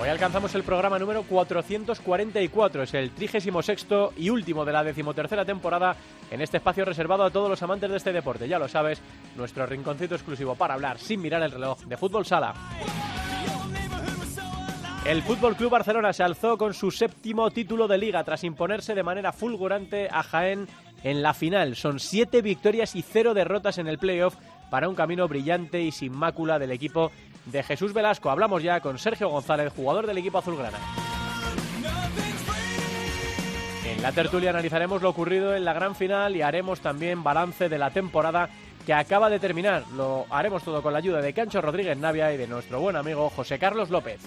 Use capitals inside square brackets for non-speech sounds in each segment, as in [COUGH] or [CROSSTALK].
Hoy alcanzamos el programa número 444, es el 36 y último de la decimotercera temporada en este espacio reservado a todos los amantes de este deporte. Ya lo sabes, nuestro rinconcito exclusivo para hablar sin mirar el reloj de fútbol sala. El Fútbol Club Barcelona se alzó con su séptimo título de liga tras imponerse de manera fulgurante a Jaén en la final. Son siete victorias y cero derrotas en el playoff para un camino brillante y sin mácula del equipo de Jesús Velasco. Hablamos ya con Sergio González, jugador del equipo azulgrana. En la tertulia analizaremos lo ocurrido en la gran final y haremos también balance de la temporada que acaba de terminar. Lo haremos todo con la ayuda de Cancho Rodríguez Navia y de nuestro buen amigo José Carlos López.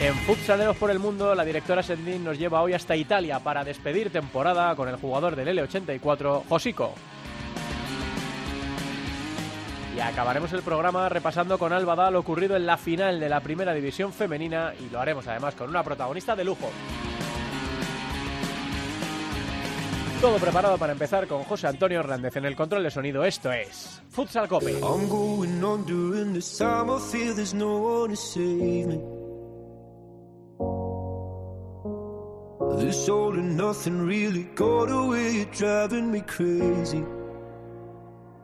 En Futsaleros por el Mundo, la directora Sendin nos lleva hoy hasta Italia para despedir temporada con el jugador del L84, Josico. Y acabaremos el programa repasando con Alba lo ocurrido en la final de la primera división femenina y lo haremos además con una protagonista de lujo. Todo preparado para empezar con José Antonio Hernández en el control de sonido. Esto es Futsal Cope. This really got away, me crazy.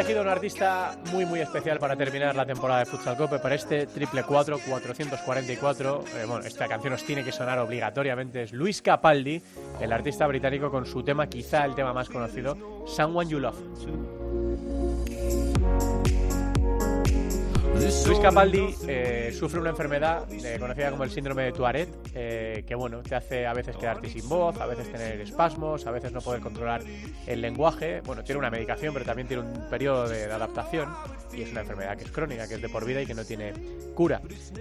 elegido un artista muy muy especial para terminar la temporada de Futsal Cope para este triple 4 444. Eh, bueno, esta canción os tiene que sonar obligatoriamente. Es Luis Capaldi, el artista británico con su tema, quizá el tema más conocido, Someone You Love. Luis Capaldi eh, sufre una enfermedad eh, conocida como el síndrome de Tourette, eh, que bueno, te hace a veces quedarte sin voz, a veces tener espasmos, a veces no poder controlar el lenguaje. Bueno, tiene una medicación, pero también tiene un periodo de, de adaptación y es una enfermedad que es crónica, que es de por vida y que no tiene cura.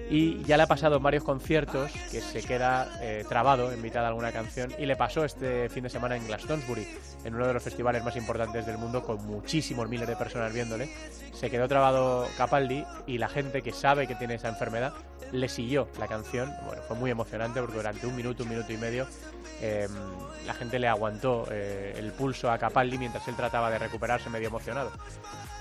Y ya le ha pasado en varios conciertos que se queda trabado en mitad de alguna canción y le pasó este fin de semana en Glastonbury, en uno de los festivales más importantes del mundo, con muchísimos miles de personas viéndole. Se quedó trabado Capaldi y la gente que sabe que tiene esa enfermedad le siguió la canción. Bueno, fue muy emocionante porque durante un minuto, un minuto y medio eh, la gente le aguantó eh, el pulso a Capaldi mientras él trataba de recuperarse medio emocionado.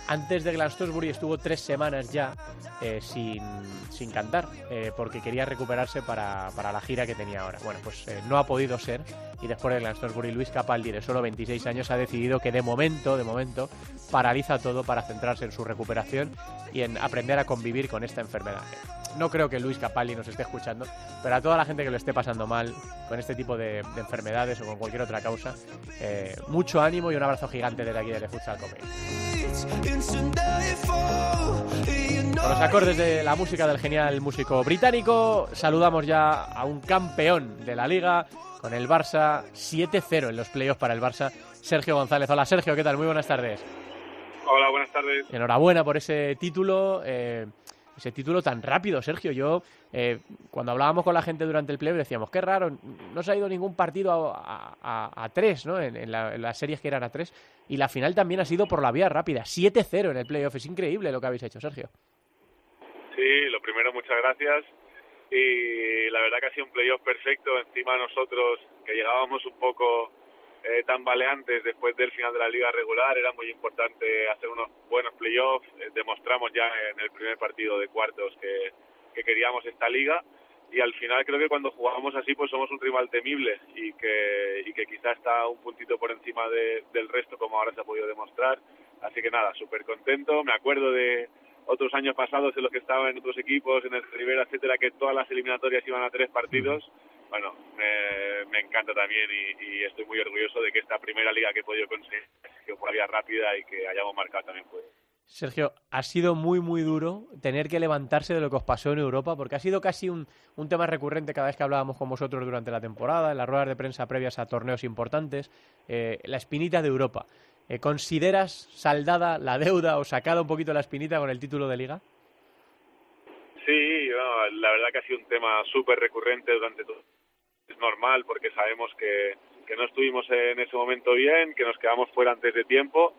Antes de Glastonbury estuvo tres semanas ya eh, sin, sin, cantar eh, porque quería recuperarse para, para, la gira que tenía ahora. Bueno, pues eh, no ha podido ser y después de Glastonbury Luis Capaldi de solo 26 años ha decidido que de momento, de momento, paraliza todo para centrarse en su recuperación y en aprender a convivir con esta enfermedad. No creo que Luis Capaldi nos esté escuchando, pero a toda la gente que lo esté pasando mal con este tipo de, de enfermedades o con cualquier otra causa, mucho ánimo y un abrazo gigante desde aquí desde Futsal Cope. Con los acordes de la música del genial músico británico, saludamos ya a un campeón de la liga con el Barça 7-0 en los playoffs para el Barça, Sergio González. Hola Sergio, ¿qué tal? Muy buenas tardes. Hola, buenas tardes. Enhorabuena por ese título. Eh, ese título tan rápido, Sergio. Yo, eh, cuando hablábamos con la gente durante el playoff, decíamos, qué raro, no se ha ido ningún partido a, tres, ¿no? En, en, la, en, las series que eran a tres. Y la final también ha sido por la vía rápida. 7-0 en el playoff. Es increíble lo que habéis hecho, Sergio. Sí, lo primero, muchas gracias. Y la verdad que ha sido un playoff perfecto. Encima nosotros, que llegábamos un poco eh, tambaleantes después del final de la liga regular, era muy importante hacer unos buenos playoffs. Eh, demostramos ya en el primer partido de cuartos que, que queríamos esta liga y al final creo que cuando jugamos así pues somos un rival temible y que, y que quizá está un puntito por encima de, del resto como ahora se ha podido demostrar. Así que nada, súper contento. Me acuerdo de otros años pasados en los que estaba en otros equipos, en el Rivera, etcétera, que todas las eliminatorias iban a tres partidos. Bueno, me, me encanta también y, y, estoy muy orgulloso de que esta primera liga que he podido conseguir por vía rápida y que hayamos marcado también pues Sergio, ha sido muy, muy duro tener que levantarse de lo que os pasó en Europa, porque ha sido casi un, tema recurrente cada vez que hablábamos con vosotros durante la temporada, en las ruedas de prensa previas a torneos importantes, eh, la espinita de Europa. Eh, ¿Consideras saldada la deuda o sacada un poquito la espinita con el título de liga? Sí, la verdad que ha sido un tema súper recurrente durante todo. Es normal porque sabemos que, que no estuvimos en ese momento bien, que nos quedamos fuera antes de tiempo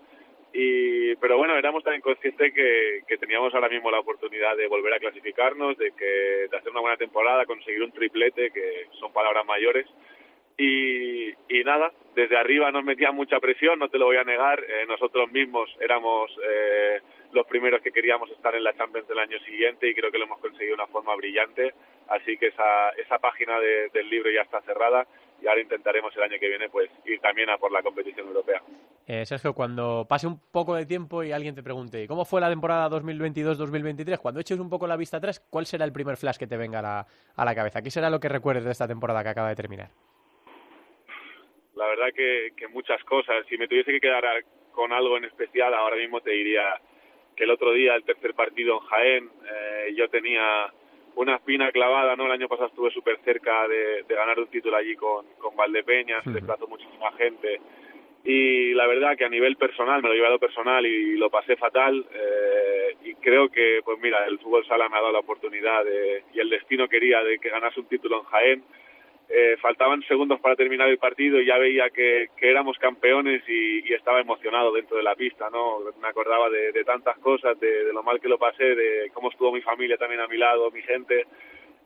y, pero bueno, éramos también conscientes que, que teníamos ahora mismo la oportunidad de volver a clasificarnos, de, que, de hacer una buena temporada, conseguir un triplete, que son palabras mayores. Y, y nada, desde arriba nos metía mucha presión, no te lo voy a negar. Eh, nosotros mismos éramos eh, los primeros que queríamos estar en la Champions del año siguiente y creo que lo hemos conseguido de una forma brillante. Así que esa, esa página del libro ya está cerrada y ahora intentaremos el año que viene pues ir también a por la competición europea. Eh, Sergio, cuando pase un poco de tiempo y alguien te pregunte ¿cómo fue la temporada 2022-2023? Cuando eches un poco la vista atrás, ¿cuál será el primer flash que te venga a la, a la cabeza? ¿Qué será lo que recuerdes de esta temporada que acaba de terminar? La verdad que, que muchas cosas. Si me tuviese que quedar con algo en especial, ahora mismo te diría que el otro día, el tercer partido en Jaén, eh, yo tenía una espina clavada, ¿no? El año pasado estuve súper cerca de, ganar un título allí con, con Valdepeñas, se desplazó muchísima gente. Y la verdad que a nivel personal, me lo he llevado personal y lo pasé fatal. Eh, y creo que, pues mira, el fútbol sala me ha dado la oportunidad de, y el destino quería de que ganase un título en Jaén eh, faltaban segundos para terminar el partido y ya veía que, éramos campeones y, estaba emocionado dentro de la pista, ¿no? Me acordaba de, tantas cosas, de, lo mal que lo pasé, de cómo estuvo mi familia también a mi lado, mi gente.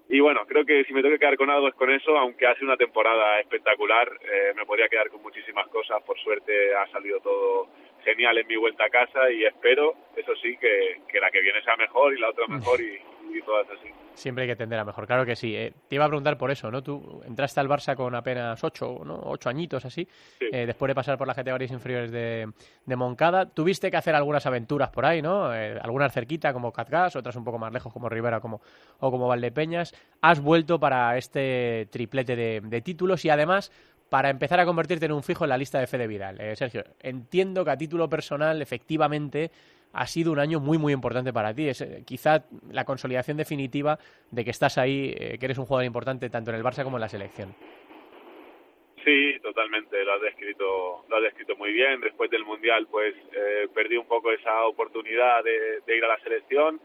Y bueno, creo que si me tengo que quedar con algo es con eso, aunque hace una temporada espectacular, eh, me podría quedar con muchísimas cosas. Por suerte ha salido todo genial en mi vuelta a casa y espero, eso sí, que, que la que viene sea mejor y la otra mejor y, y todas así. Siempre hay que tender a mejor, claro que sí. Eh, te iba a preguntar por eso, ¿no? Tú entraste al Barça con apenas ocho, ¿no? Ocho añitos así, eh, después de pasar por las categorías inferiores de, de, Moncada. Tuviste que hacer algunas aventuras por ahí, ¿no? Eh, algunas cerquita como Catgas, otras un poco más lejos como Rivera como, o como Valdepeñas. Has vuelto para este triplete de, de títulos y además para empezar a convertirte en un fijo en la lista de Fede Vidal. Sergio, entiendo que a título personal, efectivamente, ha sido un año muy, muy importante para ti. Es eh, quizá la consolidación definitiva de que estás ahí, eh, que eres un jugador importante tanto en el Barça como en la selección. Sí, totalmente, lo has descrito, lo has descrito muy bien. Después del Mundial, pues eh, perdí un poco esa oportunidad de, ir a la selección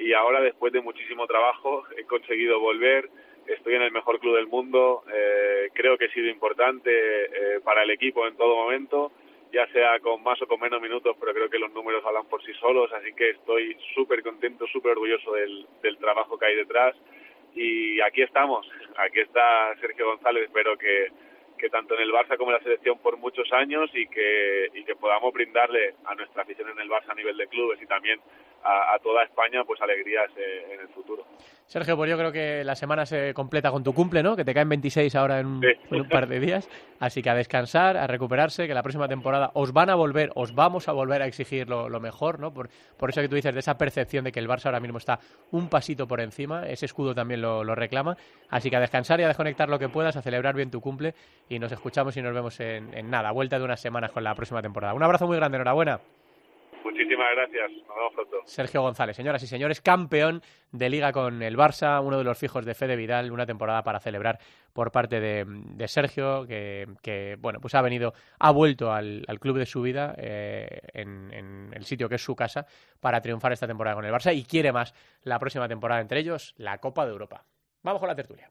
y ahora, después de muchísimo trabajo, he conseguido volver. Estoy en el mejor club del mundo. creo que he sido importante para el equipo en todo momento ya sea con más o con menos minutos, pero creo que los números hablan por sí solos, así que estoy súper contento, súper orgulloso del, del trabajo que hay detrás. Y aquí estamos, aquí está Sergio González, espero que, que tanto en el Barça como en la selección por muchos años y que, y que podamos brindarle a nuestra afición en el Barça a nivel de clubes y también a, toda España pues alegrías eh, en el futuro. Sergio, pues yo creo que la semana se completa con tu cumple, ¿no? Que te caen 26 ahora en un, par de días. Así que a descansar, a recuperarse, que la próxima temporada os van a volver, os vamos a volver a exigir lo, mejor, ¿no? Por, por, eso que tú dices, de esa percepción de que el Barça ahora mismo está un pasito por encima, ese escudo también lo, reclama. Así que a descansar y a desconectar lo que puedas, a celebrar bien tu cumple y nos escuchamos y nos vemos en, en nada, vuelta de unas semanas con la próxima temporada. Un abrazo muy grande, enhorabuena. Muchísimas gracias. Nos vemos pronto. Sergio González, señoras y señores, campeón de liga con el Barça, uno de los fijos de Fede Vidal, una temporada para celebrar por parte de, Sergio, que, bueno, pues ha venido, ha vuelto al, club de su vida, eh, en, el sitio que es su casa, para triunfar esta temporada con el Barça y quiere más la próxima temporada, entre ellos la Copa de Europa. Vamos con la tertulia.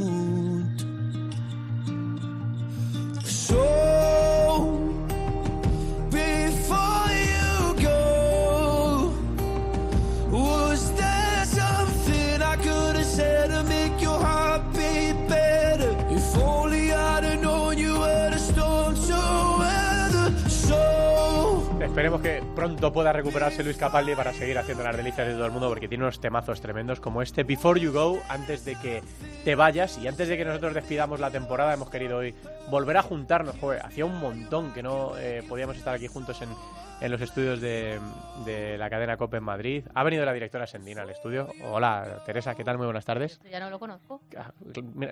Pronto pueda recuperarse Luis Capaldi para seguir haciendo las delicias de todo el mundo porque tiene unos temazos tremendos como este Before You Go, antes de que te vayas y antes de que nosotros despidamos la temporada hemos querido hoy volver a juntarnos. Joder, hacía un montón que no eh, podíamos estar aquí juntos en, en los estudios de, de, la cadena COPE en Madrid. Ha venido la directora Sendina al estudio. Hola, Teresa, ¿qué tal? Muy buenas tardes. Ya no lo conozco. Ah,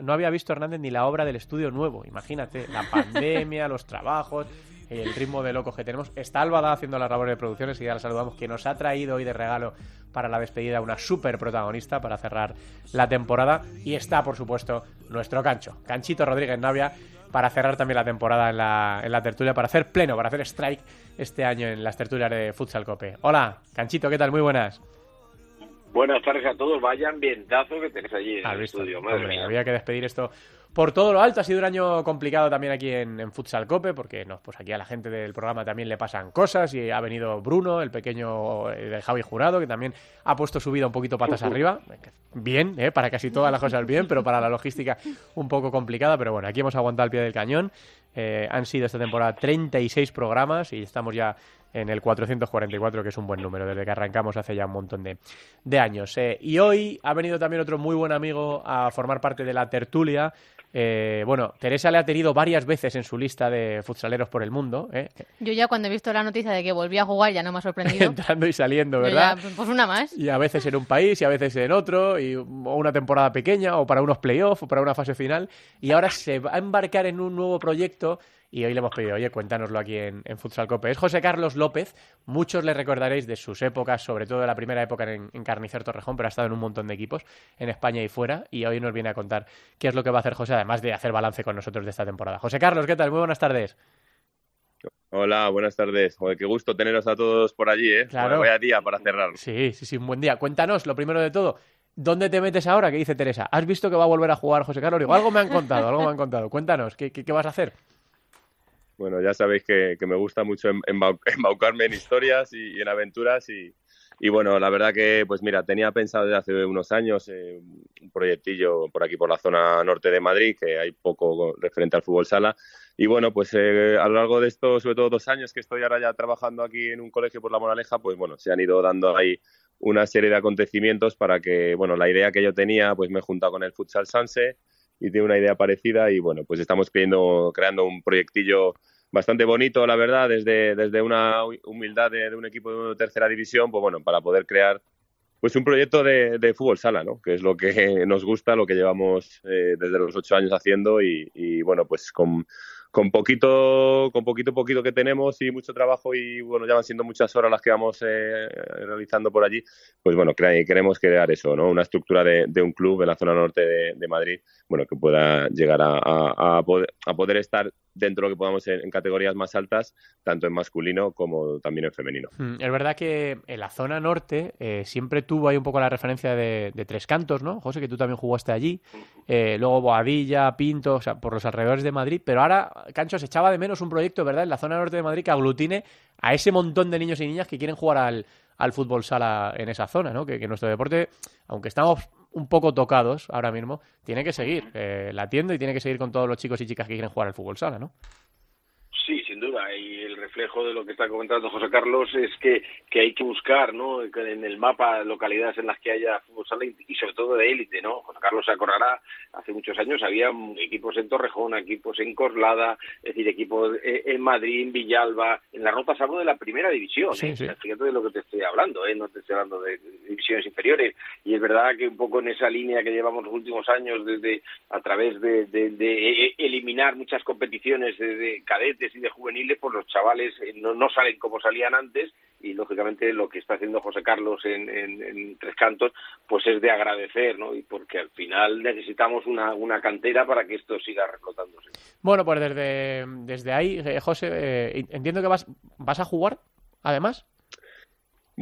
no había visto Hernández ni la obra del estudio nuevo, imagínate, la [LAUGHS] pandemia, los trabajos el ritmo de locos que tenemos. Está Albada haciendo la labor de producciones y ya la saludamos, que nos ha traído hoy de regalo para la despedida una super protagonista para cerrar la temporada. Y está, por supuesto, nuestro Cancho, Canchito Rodríguez Navia, para cerrar también la temporada en la, en la tertulia, para hacer pleno, para hacer strike este año en las tertulias de Futsal Cope. Hola, Canchito, ¿qué tal? Muy buenas. Buenas tardes a todos. Vaya ambientazo que tenéis allí en el estudio. Madre había que despedir esto por todo lo alto. Ha sido un año complicado también aquí en, Futsal Cope, porque no, pues aquí a la gente del programa también le pasan cosas. Y ha venido Bruno, el pequeño eh, de Javi Jurado, que también ha puesto su vida un poquito patas [LAUGHS] arriba. Bien, ¿eh? para casi todas las cosas bien, pero para la logística un poco complicada. Pero bueno, aquí hemos aguantado al pie del cañón. Eh, han sido esta temporada 36 programas y estamos ya en el 444, que es un buen número, desde que arrancamos hace ya un montón de, años. Eh, y hoy ha venido también otro muy buen amigo a formar parte de la tertulia. Eh, bueno, Teresa le ha tenido varias veces en su lista de futsaleros por el mundo. ¿eh? Yo ya cuando he visto la noticia de que volvía a jugar ya no me ha sorprendido. [LAUGHS] Entrando y saliendo, ¿verdad? pues una más. Y a veces en un país y a veces en otro, y, o una temporada pequeña, o para unos playoffs, o para una fase final. Y ahora se va a embarcar en un nuevo proyecto y hoy le hemos pedido, oye, cuéntanoslo aquí en, Futsal Cope. Es José Carlos López, muchos le recordaréis de sus épocas, sobre todo de la primera época en, en Carnicer Torrejón, pero ha estado en un montón de equipos en España y fuera, y hoy nos viene a contar qué es lo que va a hacer José, además de hacer balance con nosotros de esta temporada. José Carlos, ¿qué tal? Muy buenas tardes. Hola, buenas tardes. Joder, qué gusto teneros a todos por allí, ¿eh? Claro. Vaya día para cerrar. Sí, sí, sí, un buen día. Cuéntanos, lo primero de todo, ¿dónde te metes ahora? ¿Qué dice Teresa? ¿Has visto que va a volver a jugar José Carlos? Digo, algo me han contado, algo me han contado. Cuéntanos, qué, qué vas a hacer? Bueno, ya sabéis que, me gusta mucho [LAUGHS] embaucarme en historias y, en aventuras y, bueno, la verdad que, pues mira, tenía pensado desde hace unos años eh, un proyectillo por aquí, por la zona norte de Madrid, que hay poco referente al fútbol sala. Y bueno, pues eh, a lo largo de estos, sobre todo dos años que estoy ahora ya trabajando aquí en un colegio por La Moraleja, pues bueno, se han ido dando ahí una serie de acontecimientos para que, bueno, la idea que yo tenía, pues me he juntado con el Futsal Sanse y tiene una idea parecida y bueno, pues estamos creando, creando un proyectillo bastante bonito, la verdad, desde, desde una humildad de, un equipo de tercera división, pues bueno, para poder crear pues un proyecto de, de, fútbol sala, ¿no? Que es lo que [LAUGHS] nos gusta, lo que llevamos eh, desde los ocho años haciendo y, y bueno, pues con, con poquito, con poquito poquito que tenemos y mucho trabajo y bueno, ya van siendo muchas horas las que vamos eh, realizando por allí, pues bueno, queremos crear eso, ¿no? Una estructura de, de un club en la zona norte de, de, Madrid, bueno, que pueda llegar a, a, poder, a poder estar dentro de lo que podamos en, categorías más altas, tanto en masculino como también en femenino. Mm, es verdad que en la zona norte eh, siempre tuvo ahí un poco la referencia de, Tres Cantos, ¿no? José, que tú también jugaste allí, eh, luego Boadilla, Pinto, o sea, por los alrededores de Madrid, pero ahora, Cancho, se echaba de menos un proyecto, ¿verdad?, en la zona norte de Madrid que aglutine a ese montón de niños y niñas que quieren jugar al, fútbol sala en esa zona, ¿no? Que nuestro deporte, aunque estamos un poco tocados ahora mismo, tiene que seguir eh, latiendo y tiene que seguir con todos los chicos y chicas que quieren jugar al fútbol sala, ¿no? Sí, sin duda. Y el reflejo de lo que está comentando José Carlos es que, que hay que buscar ¿no? en el mapa localidades en las que haya fútbol sala y, sobre todo de élite. ¿no? José Carlos se acordará, hace muchos años había equipos en Torrejón, equipos en Coslada, es decir, equipos en Madrid, en Villalba. En la nota hablo de la primera división. ¿eh? fíjate de lo que te estoy hablando, ¿eh? no te estoy hablando de divisiones inferiores. Y es verdad que un poco en esa línea que llevamos los últimos años, desde a través de, de, eliminar muchas competiciones de cadetes de juveniles, pues los chavales eh, no, no salen como salían antes y lógicamente lo que está haciendo José Carlos en, en, Tres Cantos pues es de agradecer, ¿no? Y porque al final necesitamos una, una cantera para que esto siga reflotándose. Bueno, pues desde, desde ahí, eh, José, eh, entiendo que vas, vas a jugar, además.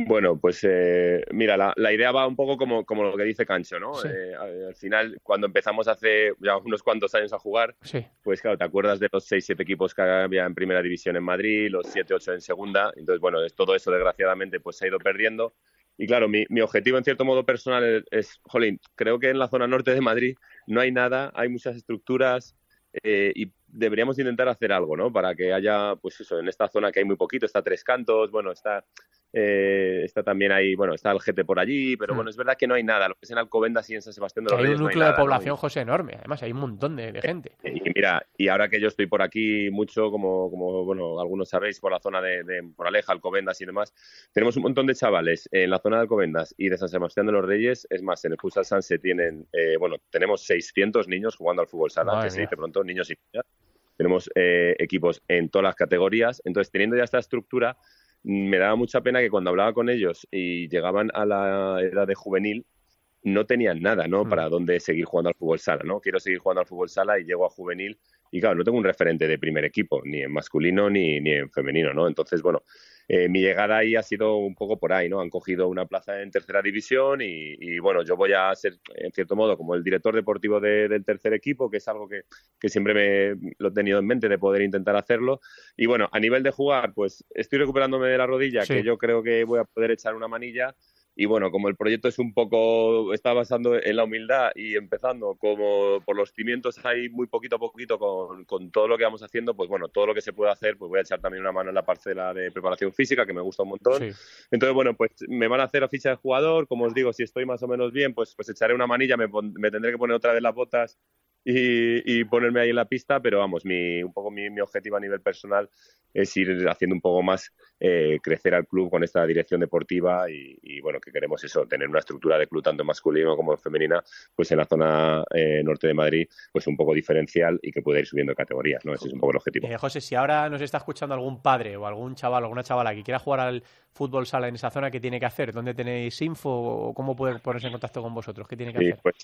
Bueno, pues eh, mira, la, la, idea va un poco como, como lo que dice Cancho, ¿no? Eh, al final, cuando empezamos hace ya unos cuantos años a jugar, pues claro, te acuerdas de los 6-7 equipos que había en primera división en Madrid, los 7-8 en segunda, entonces bueno, todo eso desgraciadamente pues se ha ido perdiendo. Y claro, mi, mi objetivo en cierto modo personal es, es, jolín, creo que en la zona norte de Madrid no hay nada, hay muchas estructuras, eh, y deberíamos intentar hacer algo, ¿no? Para que haya, pues eso, en esta zona que hay muy poquito, está Tres Cantos, bueno, está, eh, está también ahí, bueno, está el GT por allí, pero Hmm. bueno, es verdad que no hay nada. Lo que es en Alcobendas y en San Sebastián de los hay Reyes un no hay núcleo de nada, ¿no? población, José, enorme. Además, hay un montón de, de gente. Y mira, y ahora que yo estoy por aquí mucho, como, como bueno, algunos sabéis, por la zona de, de Moraleja, Alcobendas y demás, tenemos un montón de chavales en la zona de Alcobendas y de San Sebastián de los Reyes. Es más, en el Futsal San se tienen, eh, bueno, tenemos 600 niños jugando al fútbol sala, Madre que se dice pronto, niños y niñas. Tenemos eh, equipos en todas las categorías. Entonces, teniendo ya esta estructura, me daba mucha pena que cuando hablaba con ellos y llegaban a la edad de juvenil, no tenían nada, ¿no? Mm. Para dónde seguir jugando al fútbol sala, ¿no? Quiero seguir jugando al fútbol sala y llego a juvenil y claro, no tengo un referente de primer equipo, ni en masculino ni, ni en femenino, ¿no? Entonces, bueno, eh, mi llegada ahí ha sido un poco por ahí, ¿no? Han cogido una plaza en tercera división y, y, bueno, yo voy a ser, en cierto modo, como el director deportivo de- del tercer equipo, que es algo que, que siempre me lo he tenido en mente de poder intentar hacerlo. Y bueno, a nivel de jugar, pues estoy recuperándome de la rodilla, Sí. que yo creo que voy a poder echar una manilla. Y bueno, como el proyecto es un poco, está basando en la humildad y empezando como por los cimientos ahí muy poquito a poquito con, con todo lo que vamos haciendo, pues bueno, todo lo que se puede hacer, pues voy a echar también una mano en la parcela de preparación física, que me gusta un montón. Sí. Entonces, bueno, pues me van a hacer la ficha de jugador, como os digo, si estoy más o menos bien, pues, pues echaré una manilla, me, pon- me tendré que poner otra vez las botas y, y ponerme ahí en la pista, pero vamos, mi, un poco mi, mi objetivo a nivel personal es ir haciendo un poco más eh, crecer al club con esta dirección deportiva y, y, bueno, que queremos eso, tener una estructura de club tanto masculino como femenina, pues en la zona eh, norte de Madrid, pues un poco diferencial y que pueda ir subiendo categorías, ¿no? Ese es un poco el objetivo. Eh, José, si ahora nos está escuchando algún padre o algún chaval o alguna chavala que quiera jugar al fútbol sala en esa zona, ¿qué tiene que hacer? ¿Dónde tenéis info o cómo puede ponerse en contacto con vosotros? ¿Qué tiene que Sí, hacer? pues,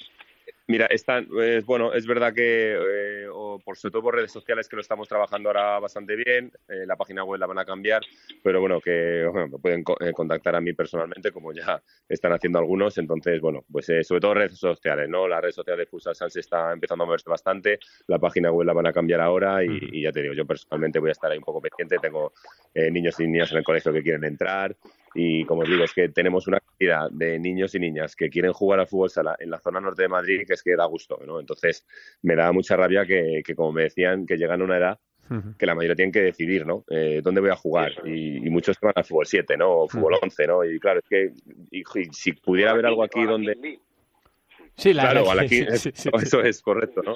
mira, están, bueno, es verdad que, eh, o por, sobre todo por redes sociales, que lo estamos trabajando ahora bastante bien. eh, la página web la van a cambiar, pero bueno, que bueno, me pueden co- eh, contactar a mí personalmente, como ya están haciendo algunos. Entonces, bueno, pues eh, sobre todo redes sociales, ¿no? La red social de Futsal Sans está empezando a moverse bastante. La página web la van a cambiar ahora y, y ya te digo, yo personalmente voy a estar ahí un poco pendiente. Tengo eh, niños y niñas en el colegio que quieren entrar. Y como os digo, es que tenemos una cantidad de niños y niñas que quieren jugar al fútbol sala en la zona norte de Madrid que es que da gusto, ¿no? Entonces, me da mucha rabia que, que como me decían, que llegan a una edad que la mayoría tienen que decidir, ¿no? Eh, ¿Dónde voy a jugar? Y, y muchos que van al fútbol 7, ¿no? O fútbol 11, ¿no? Y claro, es que y- y si pudiera haber algo aquí donde... Sí, la Claro, a la que qui- sí, sí, [LAUGHS] sí, eso es correcto, ¿no?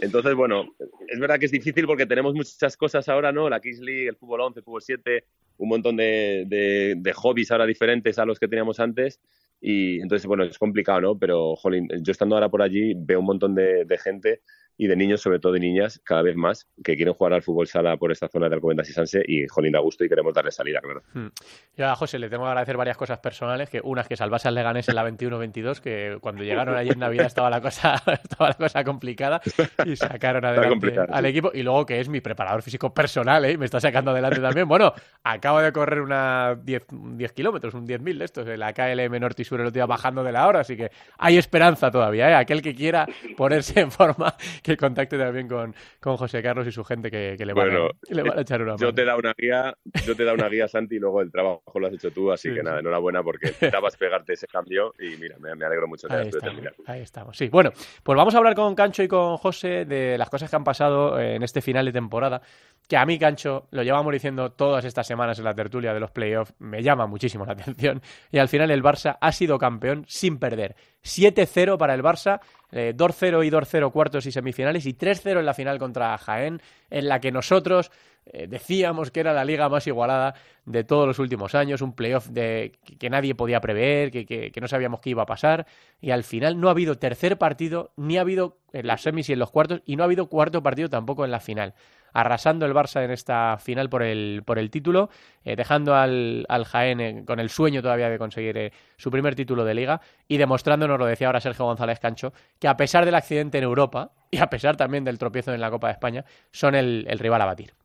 Entonces, bueno, es verdad que es difícil porque tenemos muchas cosas ahora, ¿no? La Kings League, el fútbol 11, el fútbol 7, un montón de, de, de hobbies ahora diferentes a los que teníamos antes. Y entonces, bueno, es complicado, ¿no? Pero, jolín, yo estando ahora por allí veo un montón de, de gente y de niños, sobre todo de niñas, cada vez más, que quieren jugar al fútbol sala por esta zona de Alcobendas y Sanse y, jolín, da gusto y queremos darle salida, claro. Hmm. Yo a José le tengo que agradecer varias cosas personales, que una es que salvase al Leganés en la 21-22, que cuando llegaron allí en Navidad estaba la cosa, [LAUGHS] estaba la cosa complicada y sacaron adelante al equipo. Y luego que es mi preparador físico personal, ¿eh? me está sacando adelante también. Bueno, acabo de correr una 10, 10 kilómetros, un 10.000 de estos, en la KLM Norte y Sur el otro día bajando de la hora, así que hay esperanza todavía, ¿eh? Aquel que quiera ponerse en forma, [LAUGHS] que contacte también con, con José Carlos y su gente que, que le, van, Bueno, a, le van a echar una Yo mano. te da una guía, yo te da una guía, Santi, y luego el trabajo lo has hecho tú, así Sí, que sí. nada, enhorabuena porque [LAUGHS] necesitabas pegarte ese cambio y mira, me, me alegro mucho de Ahí estamos, terminar. ahí estamos. Sí, bueno, pues vamos a hablar con Cancho y con José de las cosas que han pasado eh, en este final de temporada. Que a mí, Cancho, lo llevamos diciendo todas estas semanas en la tertulia de los playoffs, me llama muchísimo la [LAUGHS] atención. Y al final el Barça ha sido campeón sin perder. 7-0 para el Barça, eh, 2-0 y 2-0 cuartos y semifinales y 3-0 en la final contra Jaén, en la que nosotros eh, decíamos que era la liga más igualada de todos los últimos años, un playoff de, que, nadie podía prever, que, que- no sabíamos qué iba a pasar, y al final no ha habido tercer partido, ni ha habido en las semis y en los cuartos, y no ha habido cuarto partido tampoco en la final. Arrasando el Barça en esta final por el, por el título, eh, dejando al, al Jaén eh, con el sueño todavía de conseguir su primer título de liga y demostrándonos, lo decía ahora Sergio González Cancho, que a pesar del accidente en Europa y a pesar también del tropiezo en la Copa de España, son el rival a batir.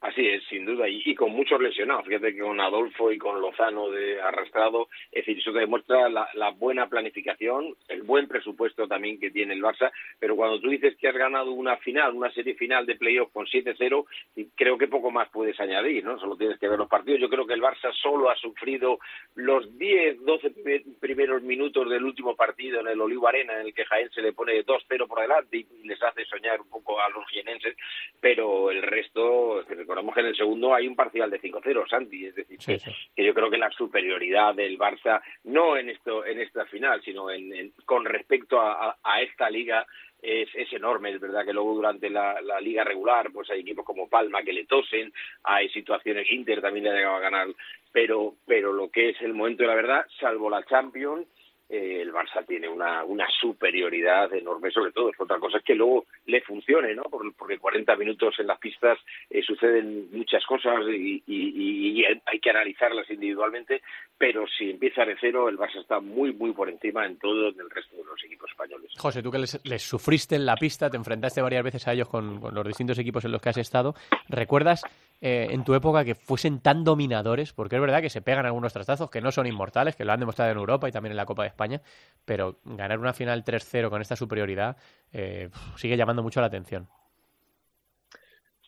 Así es, sin duda, y, con muchos lesionados. Fíjate que con Adolfo y con Lozano de arrastrado, es decir, eso demuestra la, la buena planificación, el buen presupuesto también que tiene el Barça, pero cuando tú dices que has ganado una final, una serie final de playoff con 7-0, creo que poco más puedes añadir, ¿no? Solo tienes que ver los partidos. Yo creo que el Barça solo ha sufrido los 10, 12 primeros minutos del último partido en el Olivo Arena, en el que Jaén se le pone 2-0 por delante y les hace soñar un poco a los jienenses, pero el resto, recordamos que en el segundo hay un parcial de 5-0, Santi, es decir, que, yo creo que la superioridad del Barça, no en esto en esta final, sino en, con respecto a, esta liga, es, es, enorme. Es verdad que luego durante la, la, liga regular pues hay equipos como Palma que le tosen, hay situaciones, Inter también le ha llegado a ganar, pero, pero lo que es el momento de la verdad, salvo la Champions, eh, el Barça tiene una, una superioridad enorme, sobre todo. Otra cosa es que luego le funcione, ¿no? Porque 40 minutos en las pistas eh, suceden muchas cosas y, hay que analizarlas individualmente, pero si empieza de cero, el Barça está muy, muy por encima en todo el resto de los equipos españoles. José, tú que les, sufriste en la pista, te enfrentaste varias veces a ellos con los distintos equipos en los que has estado, ¿recuerdas eh, en tu época que fuesen tan dominadores, porque es verdad que se pegan algunos trastazos que no son inmortales, que lo han demostrado en Europa y también en la Copa de España, pero ganar una final 3-0 con esta superioridad eh, sigue llamando mucho la atención.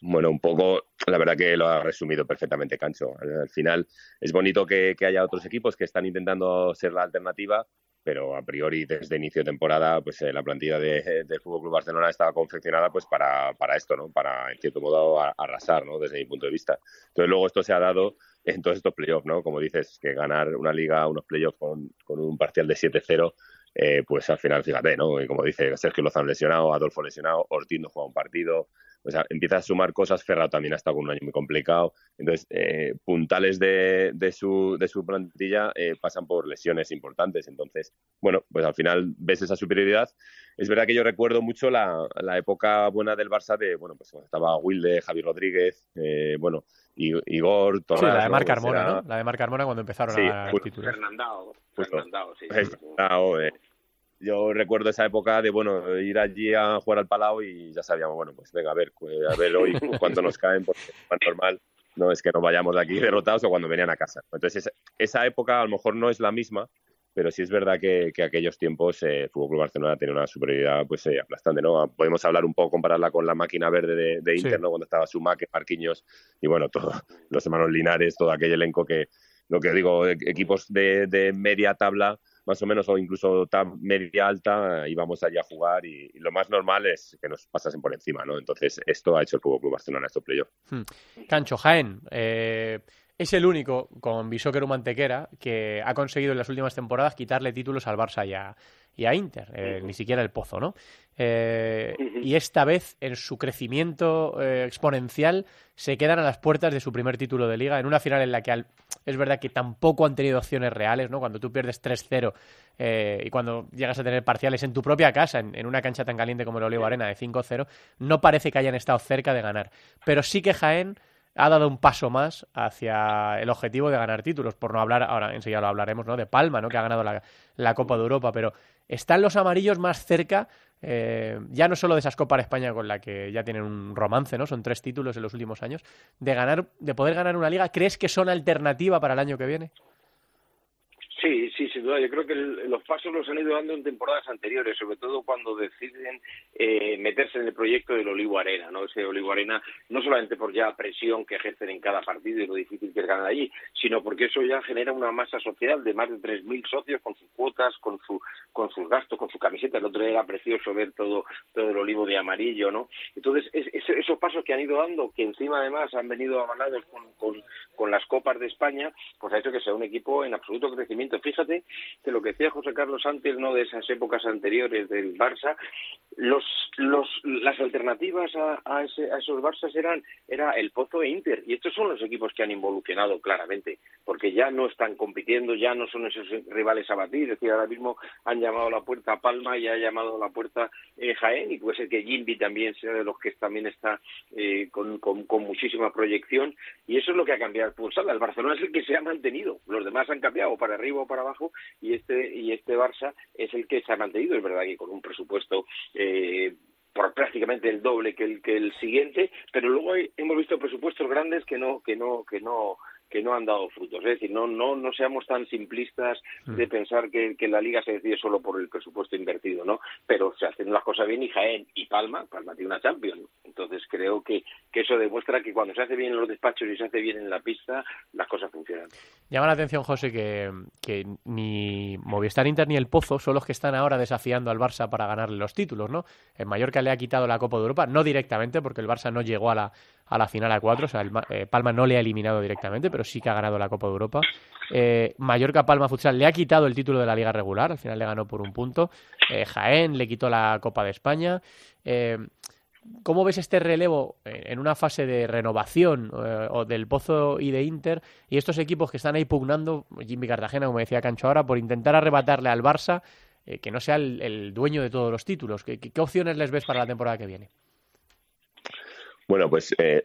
Bueno, un poco, la verdad que lo ha resumido perfectamente Cancho. Al final es bonito que haya otros equipos que están intentando ser la alternativa, pero a priori desde inicio de temporada pues eh, la plantilla de, del Fútbol Club Barcelona estaba confeccionada pues para, para esto no para en cierto modo arrasar no desde mi punto de vista. Entonces luego esto se ha dado en todos estos playoffs no como dices que ganar una liga unos playoffs con, con un parcial de 7-0 eh, pues al final fíjate no y como dice Sergio Lozano lesionado Adolfo lesionado Ortiz no juega un partido o sea, empieza a sumar cosas. Ferrao también ha estado con un año muy complicado. Entonces, eh, puntales de, de, su, de su plantilla eh, pasan por lesiones importantes. Entonces, bueno, pues al final ves esa superioridad. Es verdad que yo recuerdo mucho la, la época buena del Barça de, bueno, pues estaba Wilde, Javi Rodríguez, eh, bueno, Igor, Torres. Sí, la de Marc Carmona, ¿no? La de Marc Carmona cuando empezaron a titular. Fernandao, Fernandao, sí. Yo recuerdo esa época de, bueno, ir allí a jugar al Palau y ya sabíamos, bueno, pues venga, a ver, pues, a ver hoy cuánto nos caen, porque es normal no es que nos vayamos de aquí derrotados o cuando venían a casa. Entonces, esa época a lo mejor no es la misma, pero sí es verdad que, que aquellos tiempos eh, el Fútbol Club Barcelona tenía una superioridad pues eh, aplastante, ¿no? Podemos hablar un poco, compararla con la máquina verde de, de Inter, ¿no? Cuando estaba Sumac, Marquinhos y bueno, todos los hermanos Linares, todo aquel elenco que, lo que digo, equipos de, de media tabla más o menos o incluso tan media alta íbamos allí a jugar y, lo más normal es que nos pasasen por encima, ¿no? Entonces esto ha hecho el Fútbol Club Barcelona estos playoffs. Hmm. Cancho Jaén eh, es el único con Bisóquero Mantequera que ha conseguido en las últimas temporadas quitarle títulos al Barça y a, y a Inter, eh, ni siquiera el Pozo, ¿no? Eh, y esta vez, en su crecimiento eh, exponencial, se quedan a las puertas de su primer título de liga, en una final en la que es verdad que tampoco han tenido opciones reales, ¿no? Cuando tú pierdes 3-0 y cuando llegas a tener parciales en tu propia casa, en, una cancha tan caliente como el Olivo Arena de 5-0, no parece que hayan estado cerca de ganar. Pero sí que Jaén ha dado un paso más hacia el objetivo de ganar títulos, por no hablar, ahora enseguida lo hablaremos, ¿no? De Palma, ¿no? Que ha ganado la, Copa de Europa, pero están los amarillos más cerca, eh, ya no solo de esas Copas de España con la que ya tienen un romance, ¿no? Son tres títulos en los últimos años, de ganar, de poder ganar una liga, ¿crees que son alternativa para el año que viene? Sí, sí, sin duda. Yo creo que los pasos los han ido dando en temporadas anteriores, sobre todo cuando deciden eh, meterse en el proyecto del Olivo Arena, ¿no? Ese Olivo Arena, no solamente por ya presión que ejercen en cada partido y lo difícil que es ganar allí, sino porque eso ya genera una masa social de más de 3.000 socios con sus cuotas, con su con sus gastos, con su camiseta. El otro día era precioso ver todo todo el olivo de amarillo, ¿no? Entonces, esos pasos que han ido dando, que encima además han venido avalados con, con las copas de España, pues ha hecho que sea un equipo en absoluto crecimiento Fíjate que lo que decía José Carlos antes, no de esas épocas anteriores del Barça, los, los, las alternativas a, esos Barças eran era el Pozo e Inter. Y estos son los equipos que han involucionado claramente, porque ya no están compitiendo, ya no son esos rivales a batir. Es decir, ahora mismo han llamado la puerta Palma y ha llamado la puerta eh, Jaén, y puede ser que Jimby también sea de los que también está eh, con, muchísima proyección. Y eso es lo que ha cambiado el pulsar. El Barcelona es el que se ha mantenido, los demás han cambiado para arriba para abajo y este y este Barça es el que se ha mantenido. Es verdad que con un presupuesto eh, por prácticamente el doble que el que el siguiente, pero luego hemos visto presupuestos grandes que no que no que no que no han dado frutos. Es decir, no, no, no seamos tan simplistas mm. de pensar que, que, la liga se decide solo por el presupuesto invertido, ¿no? Pero se hacen las cosas bien y Jaén y Palma, Palma tiene una Champions. Entonces creo que, que eso demuestra que cuando se hace bien en los despachos y se hace bien en la pista, las cosas funcionan. Llama la atención, José, que, que ni Movistar Inter ni el Pozo son los que están ahora desafiando al Barça para ganarle los títulos, ¿no? El Mallorca le ha quitado la Copa de Europa, no directamente, porque el Barça no llegó a la, a la final a cuatro, o sea, el, eh, Palma no le ha eliminado directamente, pero sí que ha ganado la Copa de Europa. Eh, Mallorca Palma Futsal le ha quitado el título de la Liga regular, al final le ganó por un punto. Eh, Jaén le quitó la Copa de España. ¿Cómo ves este relevo en una fase de renovación o del Pozo y de Inter y estos equipos que están ahí pugnando, Jimmy Cartagena, como decía Cancho ahora, por intentar arrebatarle al Barça que no sea el, dueño de todos los títulos? ¿Qué, opciones les ves para la temporada que viene? Bueno, pues eh,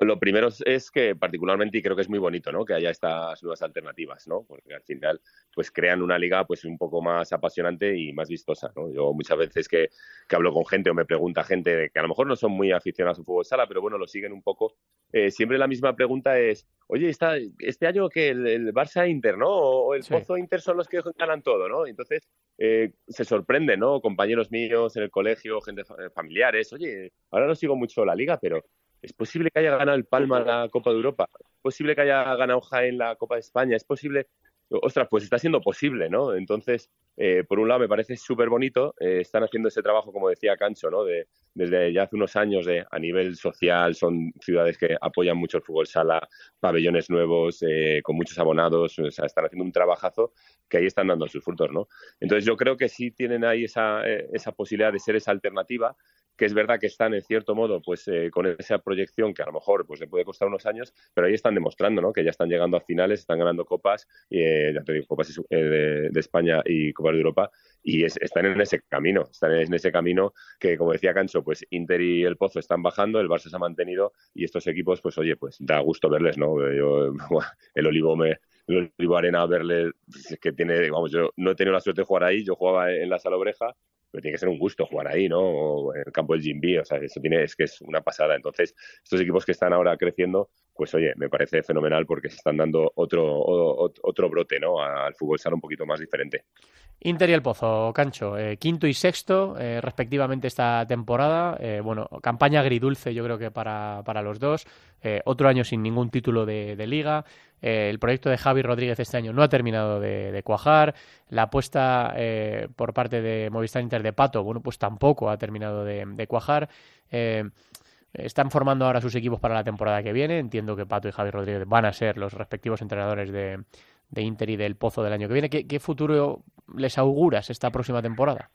lo primero es que particularmente y creo que es muy bonito, ¿no? Que haya estas nuevas alternativas, ¿no? Porque al final, pues crean una liga, pues un poco más apasionante y más vistosa, ¿no? Yo muchas veces que, hablo con gente o me pregunta gente que a lo mejor no son muy aficionados al fútbol sala, pero bueno, lo siguen un poco. Eh, siempre la misma pregunta es, oye, está, este año que el, Barça Inter, ¿no? O el Pozo Inter son los que ganan todo, ¿no? Entonces eh, se sorprende, ¿no? Compañeros míos en el colegio, gente familiares, oye, ahora no sigo mucho la liga, pero es posible que haya ganado el Palma la Copa de Europa, es posible que haya ganado Jaén la Copa de España, es posible ostras, pues está siendo posible, ¿no? Entonces, eh, por un lado me parece súper bonito, eh, están haciendo ese trabajo, como decía Cancho, ¿no? De, desde ya hace unos años de, a nivel social, son ciudades que apoyan mucho el fútbol sala, pabellones nuevos, eh, con muchos abonados, o sea, están haciendo un trabajazo que ahí están dando sus frutos, ¿no? Entonces yo creo que sí tienen ahí esa, esa posibilidad de ser esa alternativa que es verdad que están en cierto modo pues eh, con esa proyección que a lo mejor pues le puede costar unos años, pero ahí están demostrando ¿no? que ya están llegando a finales, están ganando copas, eh, ya te digo, copas eh, de, España y copas de Europa y están en ese camino, están en ese camino que como decía Cancho, pues Inter y el Pozo están bajando, el Barça se ha mantenido y estos equipos pues oye, pues da gusto verles, ¿no? [LAUGHS] El Olivo me Olivo Arena verle que tiene, vamos, yo no he tenido la suerte de jugar ahí, yo jugaba en la Sala Obreja pero tiene que ser un gusto jugar ahí, ¿no? O en el campo del Jimby, o sea, eso tiene, es que es una pasada. Entonces, estos equipos que están ahora creciendo, pues oye, me parece fenomenal porque se están dando otro, otro brote, ¿no? Al fútbol sala un poquito más diferente. Inter y el Pozo, Cancho, eh, quinto y sexto eh, respectivamente esta temporada. Eh, bueno, campaña agridulce yo creo que para, para los dos. otro año sin ningún título de, liga. El proyecto de Javi Rodríguez este año no ha terminado de, cuajar. La apuesta por parte de Movistar Inter de Pato, bueno, pues tampoco ha terminado de, cuajar. Están formando ahora sus equipos para la temporada que viene. Entiendo que Pato y Javi Rodríguez van a ser los respectivos entrenadores de Inter y del Pozo del año que viene. ¿Qué, futuro les auguras esta próxima temporada?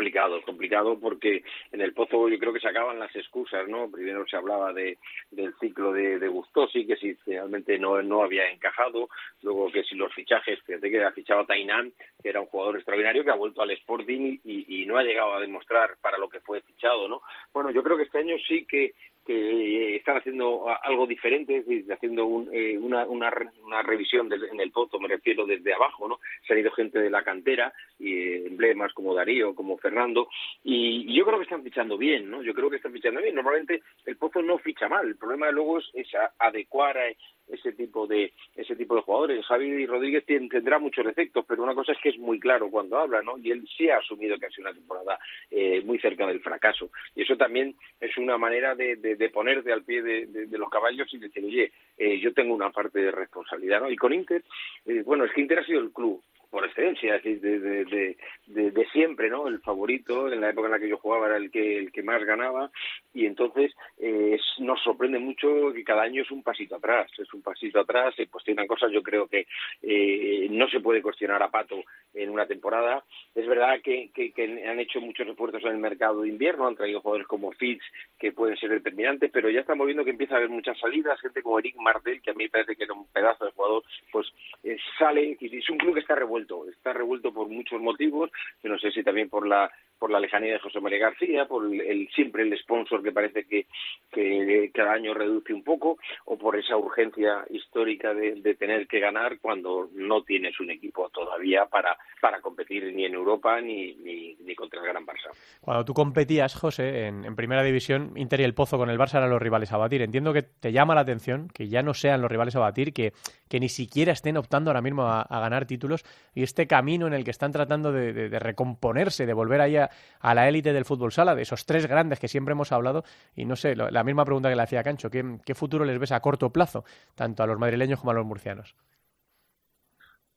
Complicado, es complicado porque en el Pozo yo creo que se acaban las excusas, ¿no? Primero se hablaba de, del ciclo de, de Gustosi, que si realmente no, no había encajado, luego que si los fichajes, fíjate que ha fichado a Tainan, que era un jugador extraordinario que ha vuelto al Sporting y no ha llegado a demostrar para lo que fue fichado, ¿no? Bueno, yo creo que este año sí que que están haciendo algo diferente, es haciendo eh, una, una, una, revisión en el pozo, me refiero desde abajo, ¿no? Se han ido gente de la cantera, y eh, emblemas como Darío, como Fernando, y, yo creo que están fichando bien, ¿no? Yo creo que están fichando bien. Normalmente el pozo no ficha mal, el problema luego es, es adecuar a ese tipo de ese tipo de jugadores. Javi Rodríguez tendrá muchos defectos, pero una cosa es que es muy claro cuando habla, ¿no? Y él sí ha asumido que ha sido una temporada eh, muy cerca del fracaso. Y eso también es una manera de, de, ponerte al pie de, los caballos y decir, oye, eh, yo tengo una parte de responsabilidad, ¿no? Y con Inter, eh, bueno, es que Inter ha sido el club por excelencia, es decir, de, de, de, siempre, ¿no? El favorito, en la época en la que yo jugaba era el que, el que más ganaba y entonces eh, nos sorprende mucho que cada año es un pasito atrás, es un pasito atrás, se cuestionan cosas, yo creo que eh, no se puede cuestionar a Pato en una temporada. Es verdad que, que, han hecho muchos esfuerzos en el mercado de invierno, han traído jugadores como Fitz que pueden ser determinantes, pero ya estamos viendo que empieza a haber muchas salidas, gente como Eric Martel, que a mí me parece que era un pedazo de jugador, pues eh, sale, es un club que está revuelto está revuelto por muchos motivos, yo no sé si también por la por la lejanía de José María García, por el, siempre el sponsor que parece que, que cada año reduce un poco, o por esa urgencia histórica de, tener que ganar cuando no tienes un equipo todavía para, para competir ni en Europa ni, ni, contra el Gran Barça. Cuando tú competías, José, en, en, Primera División, Inter y el Pozo con el Barça eran los rivales a batir. Entiendo que te llama la atención que ya no sean los rivales a batir, que, que ni siquiera estén optando ahora mismo a, ganar títulos y este camino en el que están tratando de, recomponerse, de volver ahí a, la élite del fútbol sala, de esos tres grandes que siempre hemos hablado. Y no sé, la misma pregunta que le hacía Cancho, ¿qué, futuro les ves a corto plazo, tanto a los madrileños como a los murcianos?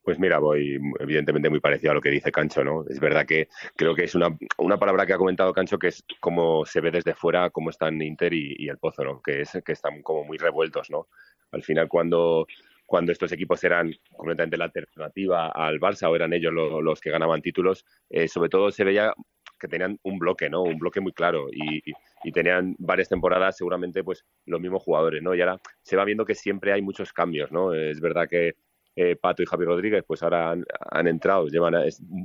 Pues mira, voy evidentemente muy parecido a lo que dice Cancho, ¿no? Es verdad que creo que es una, una palabra que ha comentado Cancho que es como se ve desde fuera cómo están Inter y, el Pozo, ¿no? Que es que están como muy revueltos, ¿no? Al final cuando cuando estos equipos eran completamente la alternativa al Barça o eran ellos los, que ganaban títulos, eh, sobre todo se veía que tenían un bloque, ¿no? Un bloque muy claro y, y, tenían varias temporadas seguramente pues los mismos jugadores, ¿no? Y ahora se va viendo que siempre hay muchos cambios, ¿no? Es verdad que eh, Pato y Javi Rodríguez, pues ahora han, entrado, llevan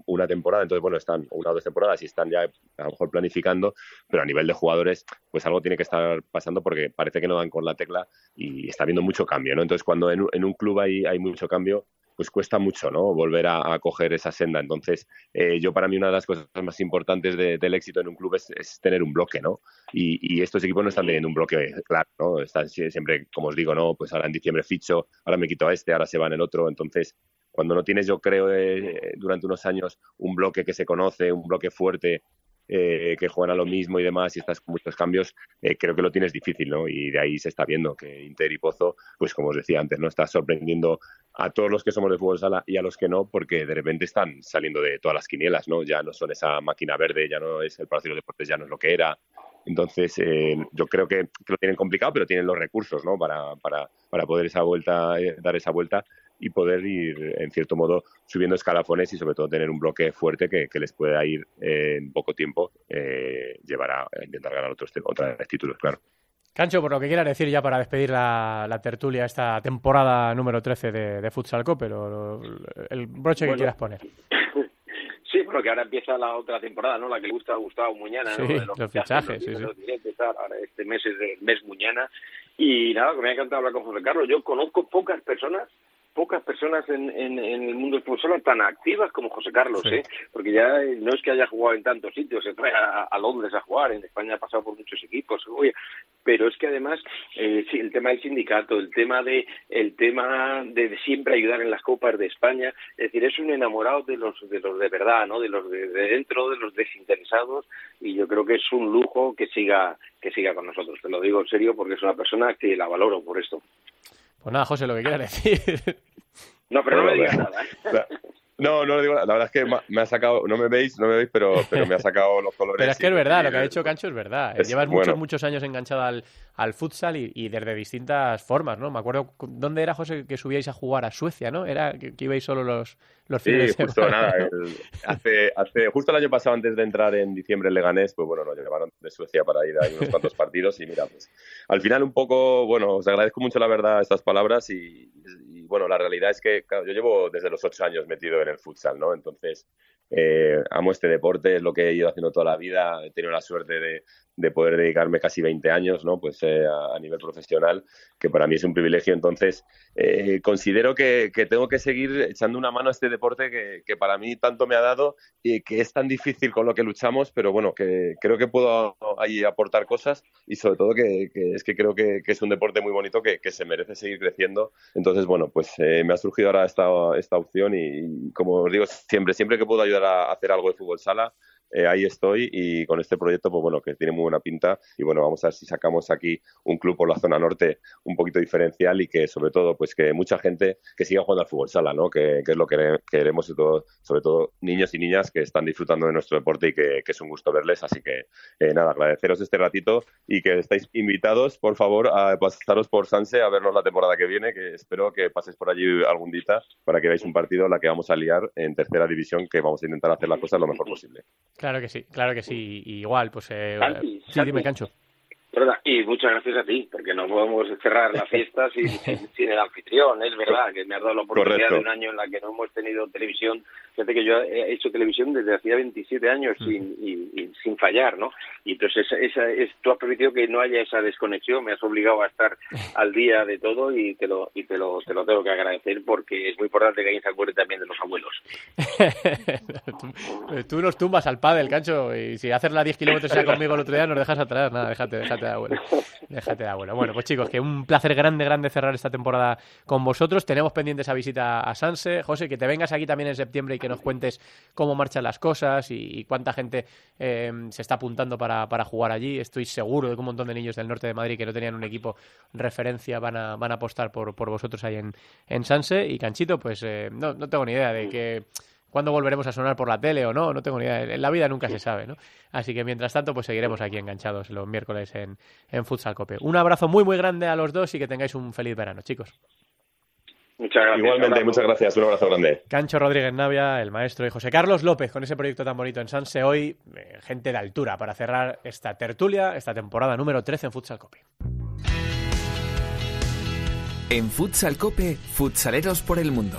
una temporada, entonces bueno, están una o dos temporadas y están ya a lo mejor planificando, pero a nivel de jugadores, pues algo tiene que estar pasando porque parece que no dan con la tecla y está habiendo mucho cambio, ¿no? Entonces cuando en, en un club hay, hay mucho cambio, pues cuesta mucho, ¿no? Volver a, coger esa senda. Entonces, eh, yo para mí una de las cosas más importantes del éxito en un club es, tener un bloque, ¿no? Y, estos equipos no están teniendo un bloque claro, ¿no? Están siempre, como os digo, ¿no? Pues ahora en diciembre ficho, ahora me quito a este, ahora se va en el otro. Entonces, cuando no tienes, yo creo, eh, durante unos años un bloque que se conoce, un bloque fuerte, eh, que juegan a lo mismo y demás y estás con muchos cambios, eh, creo que lo tienes difícil, ¿no? Y de ahí se está viendo que Inter y Pozo, pues como os decía antes, ¿no? Está sorprendiendo a todos los que somos de fútbol sala y a los que no, porque de repente están saliendo de todas las quinielas, ¿no? Ya no son esa máquina verde, ya no es el Palacio de Deportes, ya no es lo que era. Entonces, eh, yo creo que, lo tienen complicado, pero tienen los recursos, ¿no? Para, para, para poder esa vuelta, dar esa vuelta y poder ir, en cierto modo, subiendo escalafones y sobre todo tener un bloque fuerte que, les pueda ir en poco tiempo eh, llevar a, intentar ganar otros, otros títulos, claro. Cancho, por lo que quieras decir ya para despedir la, tertulia esta temporada número 13 de, de Futsal pero el broche que quieras poner. [LAUGHS] Sí, bueno, que ahora empieza la otra temporada, ¿no? La que le gusta a Gustavo Muñana, ¿no? De los, fichajes, sí, sí. Ahora este mes es el mes Muñana. Y nada, que me ha encantado hablar con José Carlos. Yo conozco pocas personas pocas personas en, en, el mundo del fútbol tan activas como José Carlos, ¿eh? porque ya eh, no es que haya jugado en tantos sitios, se trae a, Londres a jugar, en España ha pasado por muchos equipos, pero es que además eh, sí, el tema del sindicato, el tema de el tema de siempre ayudar en las copas de España, es decir, es un enamorado de los de los de verdad, ¿no? De los de, dentro, de los desinteresados y yo creo que es un lujo que siga que siga con nosotros. Te lo digo en serio porque es una persona que la valoro por esto. Pues nada, José, lo que quieras decir. No, pero no, me digas nada. ¿eh? No, no digo, la verdad es que me ha sacado, no me veis, no me veis, pero, pero me ha sacado los colores. Pero es que es verdad, lo que ha dicho Cancho es verdad. Llevas muchos, muchos años enganchado al, al futsal y, desde distintas formas, ¿no? Me acuerdo, ¿dónde era, José, que subíais a jugar a Suecia, ¿no? Era que, ibais solo los, los fines sí, justo, nada. [LAUGHS] hace, hace, justo el año pasado, antes de entrar en diciembre en Leganés, pues bueno, nos llevaron de Suecia para ir a unos cuantos partidos y mira, pues al final un poco, bueno, os agradezco mucho la verdad estas palabras y, y bueno, la realidad es que claro, yo llevo desde los ocho años metido en el futsal, ¿no? Entonces, eh, amo este deporte, es lo que he ido haciendo toda la vida, he tenido la suerte de, de poder dedicarme casi 20 años, ¿no? Pues eh, a, nivel profesional, que para mí es un privilegio. Entonces, eh, considero que, que, tengo que seguir echando una mano a este deporte que, que, para mí tanto me ha dado y que es tan difícil con lo que luchamos, pero bueno, que creo que puedo ahí aportar cosas y sobre todo que, es que creo que, es un deporte muy bonito que, se merece seguir creciendo. Entonces, bueno, pues eh, me ha surgido ahora esta, esta opción y, como os digo, siempre, siempre que puedo ayudar a hacer algo de fútbol sala, eh, ahí estoy y con este proyecto, pues bueno, que tiene muy buena pinta y bueno, vamos a ver si sacamos aquí un club por la zona norte un poquito diferencial y que sobre todo, pues que mucha gente que siga jugando al fútbol sala, ¿no? Que, es lo que queremos sobre todo, sobre todo niños y niñas que están disfrutando de nuestro deporte y que, es un gusto verles, así que eh, nada, agradeceros este ratito y que estáis invitados, por favor, a pasaros por Sanse a vernos la temporada que viene, que espero que paséis por allí algún día para que veáis un partido en la que vamos a liar en tercera división, que vamos a intentar hacer la cosa lo mejor posible. Claro que sí, claro que sí. igual, pues. Eh, sí, dime, Cancho. Y muchas gracias a ti, porque no podemos cerrar la fiesta [LAUGHS] sin, sin, el anfitrión, es verdad, que me has dado la oportunidad de un año en la que no hemos tenido televisión. Fíjate que yo he hecho televisión desde hacía 27 años mm. sin, y, sin fallar, ¿no? Y entonces esa, es, tú has permitido que no haya esa desconexión, me has obligado a estar [LAUGHS] al día de todo y te lo, y te lo, te lo tengo que agradecer porque es muy importante que alguien se acuerde también de los abuelos. [LAUGHS] tú, nos tumbas al pádel, Cancho, y si haces la 10 kilómetros ya conmigo el otro día nos dejas atrás, nada, déjate, déjate de abuelo. Déjate de abuelo. Bueno, pues chicos, que un placer grande, grande cerrar esta temporada con vosotros. Tenemos pendiente esa visita a Sanse. José, que te vengas aquí también en septiembre y que nos cuentes cómo marchan las cosas y, cuánta gente eh, se está apuntando para, para jugar allí. Estoy seguro de que un montón de niños del norte de Madrid que no tenían un equipo referencia van a, van a apostar por, por vosotros ahí en, en Sanse. Y Canchito, pues eh, no, no tengo ni idea de que cuándo volveremos a sonar por la tele o no, no tengo ni idea. En la vida nunca se sabe, ¿no? Así que mientras tanto, pues seguiremos aquí enganchados los miércoles en, en Futsal Cope. Un abrazo muy, muy grande a los dos y que tengáis un feliz verano, chicos. Muchas gracias. Igualmente, muchas gracias. Un abrazo grande. Cancho Rodríguez Navia, el maestro, y José Carlos López, con ese proyecto tan bonito en Sanse hoy, eh, gente de altura para cerrar esta tertulia, esta temporada número 13 en Futsal Cope. En Futsal Cope, futsaleros por el mundo.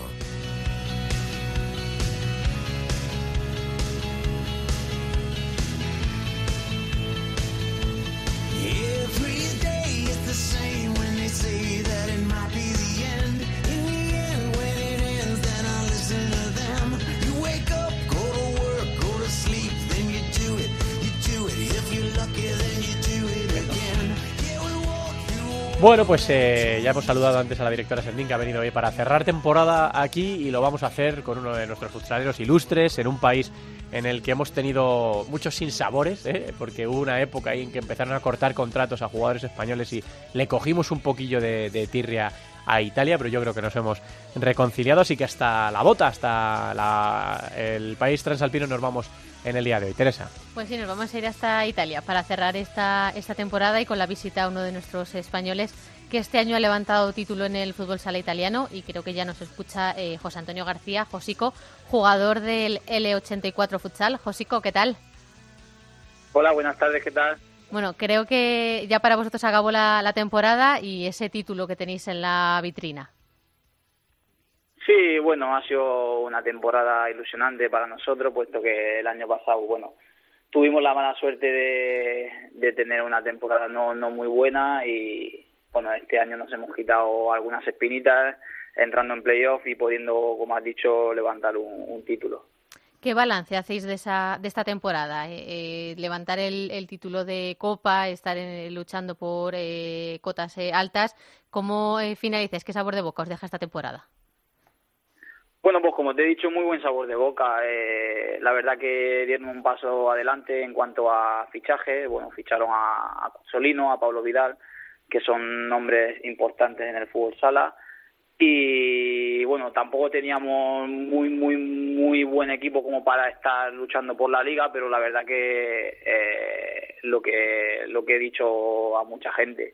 Bueno, pues eh, ya hemos saludado antes a la directora Sendín que ha venido hoy para cerrar temporada aquí y lo vamos a hacer con uno de nuestros futsaleros ilustres en un país en el que hemos tenido muchos sinsabores, ¿eh? porque hubo una época ahí en que empezaron a cortar contratos a jugadores españoles y le cogimos un poquillo de, tirria a Italia, pero yo creo que nos hemos reconciliado, así que hasta la bota, hasta el país transalpino nos vamos en el día de hoy. Teresa. Pues sí, nos vamos a ir hasta Italia para cerrar esta, esta temporada y con la visita a uno de nuestros españoles que este año ha levantado título en el fútbol sala italiano y creo que ya nos escucha eh, José Antonio García, Josico, jugador del L84 Futsal. Josico, ¿qué tal? Hola, buenas tardes, ¿qué tal? Bueno, creo que ya para vosotros acabó la, la temporada y ese título que tenéis en la vitrina. Sí, bueno, ha sido una temporada ilusionante para nosotros, puesto que el año pasado, bueno, tuvimos la mala suerte de, tener una temporada no, no muy buena y, bueno, este año nos hemos quitado algunas espinitas entrando en playoff y pudiendo, como has dicho, levantar un, título. ¿Qué balance hacéis de, esa, de esta temporada? Eh, eh, levantar el, título de Copa, estar luchando por eh, cotas altas. ¿Cómo finalizáis? ¿Qué sabor de boca os deja esta temporada? Bueno, pues como te he dicho, muy buen sabor de boca. Eh, la verdad que dieron un paso adelante en cuanto a fichaje. Bueno, ficharon a, a Solino, a Pablo Vidal, que son nombres importantes en el fútbol sala. Y bueno, tampoco teníamos muy, muy, muy buen equipo como para estar luchando por la liga, pero la verdad que eh, lo que lo que he dicho a mucha gente,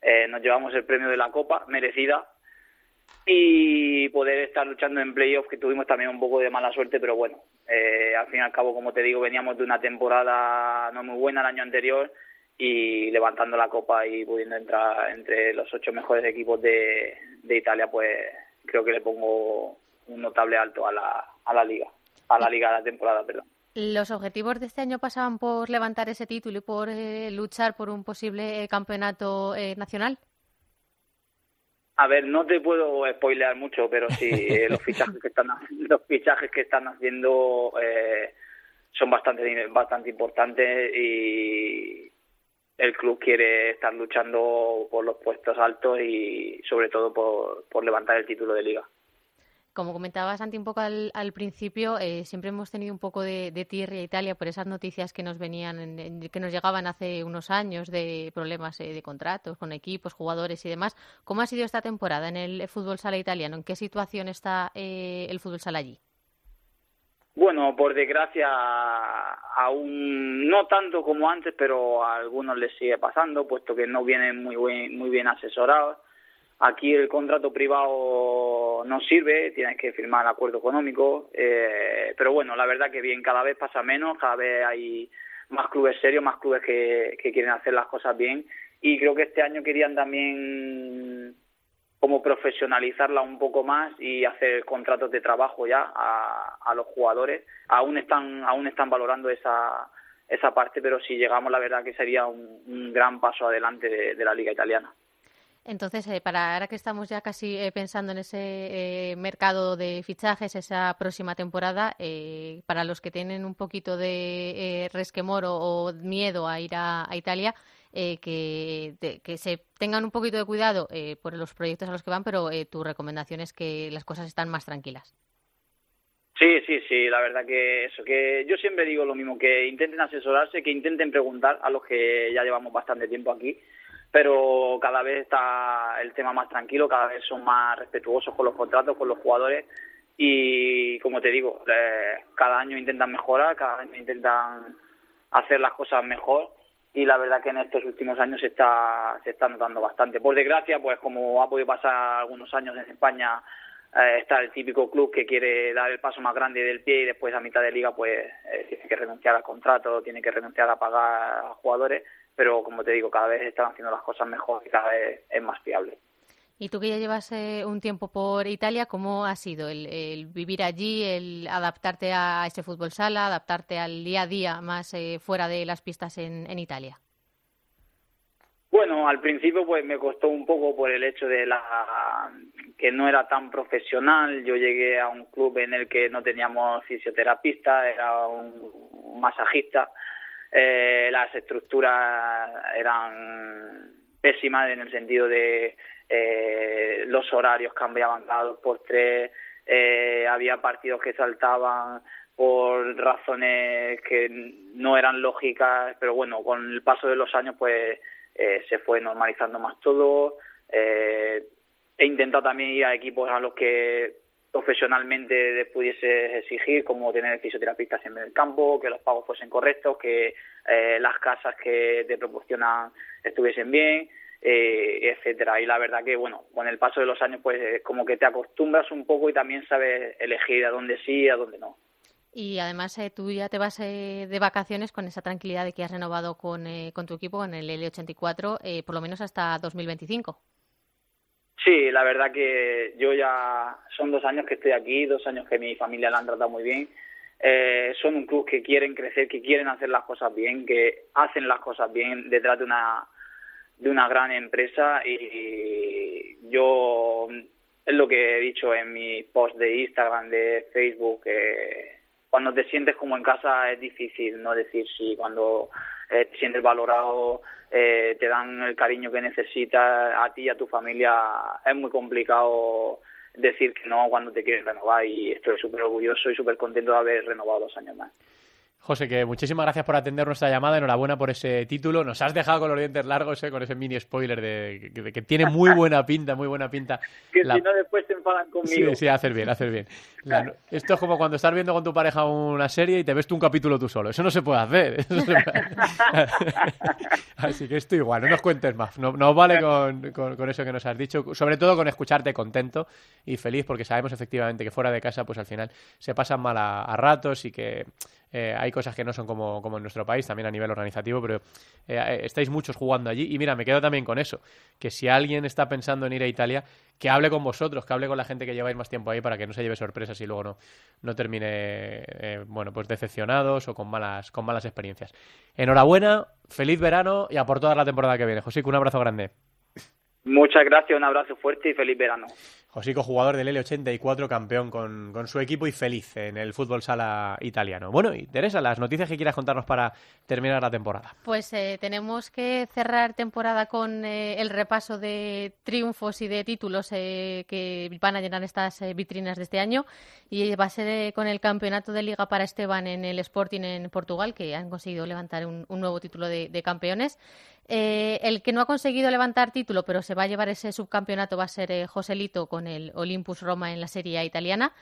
eh, nos llevamos el premio de la Copa, merecida, y poder estar luchando en playoffs, que tuvimos también un poco de mala suerte, pero bueno, eh, al fin y al cabo, como te digo, veníamos de una temporada no muy buena el año anterior y levantando la copa y pudiendo entrar entre los ocho mejores equipos de, Italia, pues creo que le pongo un notable alto a la, a la liga, a la liga de la temporada, perdón. ¿Los objetivos de este año pasaban por levantar ese título y por eh, luchar por un posible campeonato eh, nacional? A ver, no te puedo spoilear mucho, pero sí, [LAUGHS] eh, los fichajes que están los fichajes que están haciendo eh, son bastante bastante importantes y el club quiere estar luchando por los puestos altos y sobre todo por, por levantar el título de liga como comentabas Santi un poco al, principio, eh, siempre hemos tenido un poco de, tierra a Italia por esas noticias que nos venían, que nos llegaban hace unos años de problemas eh, de contratos con equipos, jugadores y demás. ¿Cómo ha sido esta temporada en el fútbol sala italiano? ¿En qué situación está eh, el fútbol sala allí? Bueno, por desgracia, aún no tanto como antes, pero a algunos les sigue pasando, puesto que no vienen muy, muy bien asesorados Aquí el contrato privado no sirve, tienes que firmar el acuerdo económico, eh, pero bueno, la verdad que bien, cada vez pasa menos, cada vez hay más clubes serios, más clubes que, que quieren hacer las cosas bien y creo que este año querían también como profesionalizarla un poco más y hacer contratos de trabajo ya a, los jugadores. Aún están, aún están valorando esa, esa parte, pero si llegamos, la verdad que sería un, gran paso adelante de, la liga italiana. Entonces, eh, para ahora que estamos ya casi eh, pensando en ese eh, mercado de fichajes, esa próxima temporada, para los que tienen un poquito de resquemor o, miedo a ir a Italia, eh, que, que, se tengan un poquito de cuidado eh, por los proyectos a los que van, pero eh, tu recomendación es que las cosas están más tranquilas. Sí, sí, sí, la verdad que eso, que yo siempre digo lo mismo, que intenten asesorarse, que intenten preguntar a los que ya llevamos bastante tiempo aquí, pero cada vez está el tema más tranquilo, cada vez son más respetuosos con los contratos, con los jugadores y como te digo, eh, cada año intentan mejorar, cada año intentan hacer las cosas mejor y la verdad que en estos últimos años se está, se está notando bastante. Por desgracia, pues como ha podido pasar algunos años en España, eh, está el típico club que quiere dar el paso más grande del pie y después a mitad de liga pues eh, tiene que renunciar al contrato, tiene que renunciar a pagar a jugadores, pero como te digo, cada vez están haciendo las cosas mejor y cada vez es más fiable. Y tú que ya llevas eh, un tiempo por Italia, ¿cómo ha sido el, vivir allí, el adaptarte a este fútbol sala, adaptarte al día a día más eh, fuera de las pistas en, Italia? Bueno, al principio pues me costó un poco por el hecho de la que no era tan profesional. Yo llegué a un club en el que no teníamos fisioterapista, era un masajista. Eh, las estructuras eran pésimas en el sentido de eh, los horarios cambiaban cada dos por tres, eh, había partidos que saltaban por razones que no eran lógicas, pero bueno, con el paso de los años pues eh, se fue normalizando más todo. Eh, he intentado también ir a equipos a los que profesionalmente pudiese exigir, como tener fisioterapistas en el campo, que los pagos fuesen correctos, que eh, las casas que te proporcionan estuviesen bien eh, etcétera. Y la verdad que, bueno, con el paso de los años, pues como que te acostumbras un poco y también sabes elegir a dónde sí y a dónde no. Y además eh, tú ya te vas eh, de vacaciones con esa tranquilidad de que has renovado con, eh, con tu equipo, con el L84, por lo menos hasta 2025. Sí, la verdad que yo ya son dos años que estoy aquí, dos años que mi familia la han tratado muy bien. son un club que quieren crecer, que quieren hacer las cosas bien, que hacen las cosas bien detrás de una de una gran empresa y yo es lo que he dicho en mi post de Instagram, de Facebook, que cuando te sientes como en casa es difícil no decir sí, cuando eh, te sientes valorado, eh, te dan el cariño que necesitas a ti y a tu familia, es muy complicado decir que no cuando te quieres renovar y estoy súper orgulloso y súper contento de haber renovado dos años más. José, que muchísimas gracias por atender nuestra llamada. Enhorabuena por ese título. Nos has dejado con los dientes largos, eh, con ese mini spoiler de que, tiene muy buena pinta, muy buena pinta. [LAUGHS] que si no, después te enfadan conmigo. Sí, sí, haces bien, haces bien. [LAUGHS] Esto es como cuando estás viendo con tu pareja una serie y te ves tú un capítulo tú solo. Eso no se puede hacer. [LAUGHS] Así que esto igual, no nos cuentes más. No, nos vale con, con, eso que nos has dicho. Sobre todo con escucharte contento y feliz, porque sabemos efectivamente que fuera de casa, pues al final se pasan mal a ratos y que eh, hay cosas que no son como, como, en nuestro país, también a nivel organizativo, pero eh, estáis muchos jugando allí. Y mira, me quedo también con eso, que si alguien está pensando en ir a Italia, que hable con vosotros, que hable con la gente que lleváis más tiempo ahí para que no se lleve sorpresas y luego no, no termine, eh, bueno, pues decepcionados o con malas, con malas experiencias. Enhorabuena, feliz verano y a por toda la temporada que viene. José, un abrazo grande. Muchas gracias, un abrazo fuerte y feliz verano. Josico, jugador del L84, campeón con, con, su equipo y feliz en el fútbol sala italiano. Bueno, y Teresa, las noticias que quieras contarnos para terminar la temporada. Pues eh, tenemos que cerrar temporada con eh, el repaso de triunfos y de títulos eh, que van a llenar estas vitrinas de este año. Y va a ser con el campeonato de liga para Esteban en el Sporting en Portugal, que han conseguido levantar un, nuevo título de campeones. El que no ha conseguido levantar título, pero se va a llevar ese subcampeonato, va a ser Joselito con el Olympus Roma en la Serie A italiana.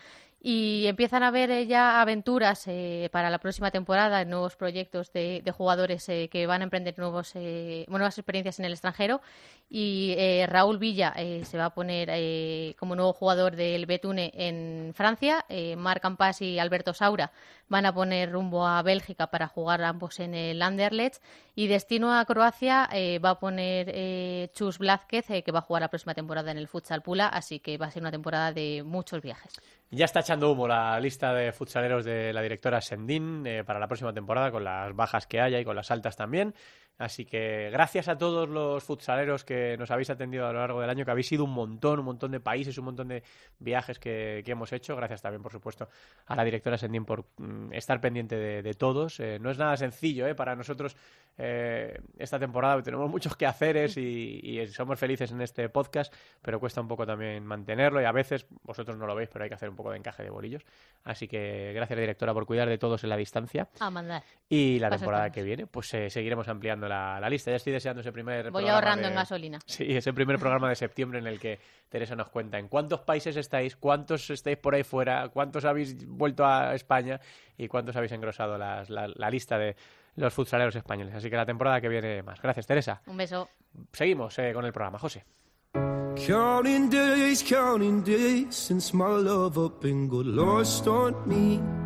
Y empiezan a haber ya aventuras para la próxima temporada, nuevos proyectos de, jugadores que van a emprender nuevos, nuevas experiencias en el extranjero. Y Raúl Villa se va a poner como nuevo jugador del Betune en Francia, Marc Ampas y Alberto Saura van a poner rumbo a Bélgica para jugar ambos en el Anderlecht. Y destino a Croacia va a poner Chus Blázquez que va a jugar la próxima temporada en el Futsal Pula, así que va a ser una temporada de muchos viajes. Ya está echando humo la lista de futsaleros de la directora Sendín eh, para la próxima temporada, con las bajas que haya y con las altas también. Así que gracias a todos los futsaleros que nos habéis atendido a lo largo del año, que habéis ido un montón, un montón de países, un montón de viajes que, hemos hecho. Gracias también, por supuesto, a la directora Sendín por mm, estar pendiente de, todos. Eh, no es nada sencillo eh, para nosotros eh, esta temporada, tenemos muchos quehaceres y, y somos felices en este podcast, pero cuesta un poco también mantenerlo y a veces, vosotros no lo veis, pero hay que hacer un poco de encaje de bolillos. Así que gracias, directora, por cuidar de todos en la distancia. A mandar. Y la temporada que viene, pues seguiremos ampliando la, lista. Ya estoy deseando ese primer Voy ahorrando en gasolina. [LAUGHS] Sí, ese primer programa de septiembre en el que Teresa nos cuenta en cuántos países estáis, cuántos estáis por ahí fuera, cuántos habéis vuelto a España y cuántos habéis engrosado la, lista de los futsaleros españoles. Así que la temporada que viene más. Gracias, Teresa. Un beso. Seguimos eh, con el programa. José. And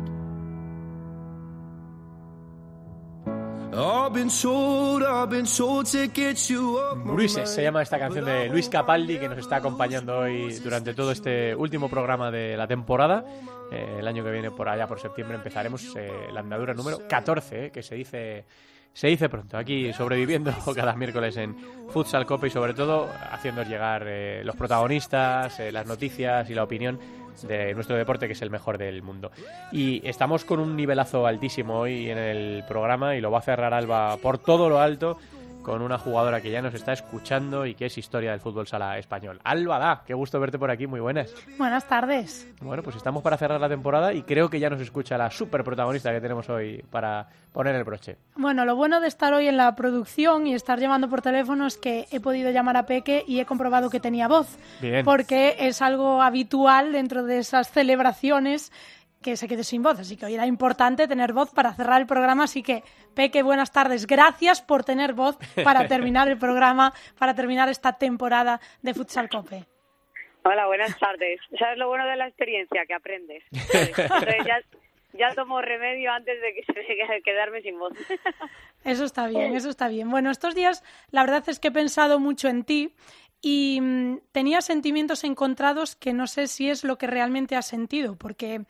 Bruises se llama esta canción de Luis Capaldi que nos está acompañando hoy durante todo este último programa de la temporada. Eh, el año que viene, por allá por septiembre, empezaremos eh, la andadura número 14, eh, que se dice se dice pronto, aquí sobreviviendo [LAUGHS] cada miércoles en Futsal Copa y sobre todo haciendo llegar los protagonistas, las noticias y la opinión de nuestro deporte, que es el mejor del mundo. Y estamos con un nivelazo altísimo hoy en el programa y lo va a cerrar Alba por todo lo alto con una jugadora que ya nos está escuchando y que es historia del fútbol sala español. Alba Da, qué gusto verte por aquí, muy buenas. Buenas tardes. Bueno, pues estamos para cerrar la temporada y creo que ya nos escucha la super protagonista que tenemos hoy para poner el broche. Bueno, lo bueno de estar hoy en la producción y estar llamando por teléfono es que he podido llamar a Peque y he comprobado que tenía voz. Bien. Porque es algo habitual dentro de esas celebraciones que se quede sin voz. Así que hoy era importante tener voz para cerrar el programa. Así que, Peque, buenas tardes. Gracias por tener voz para terminar el programa, para terminar esta temporada de Futsal Cope. Hola, buenas tardes. ¿Sabes lo bueno de la experiencia? Que aprendes. ya, ya tomo remedio antes de que quedarme sin voz. Eso está bien, eso está bien. Bueno, estos días la verdad es que he pensado mucho en ti y mm, tenía sentimientos encontrados que no sé si es lo que realmente has sentido, porque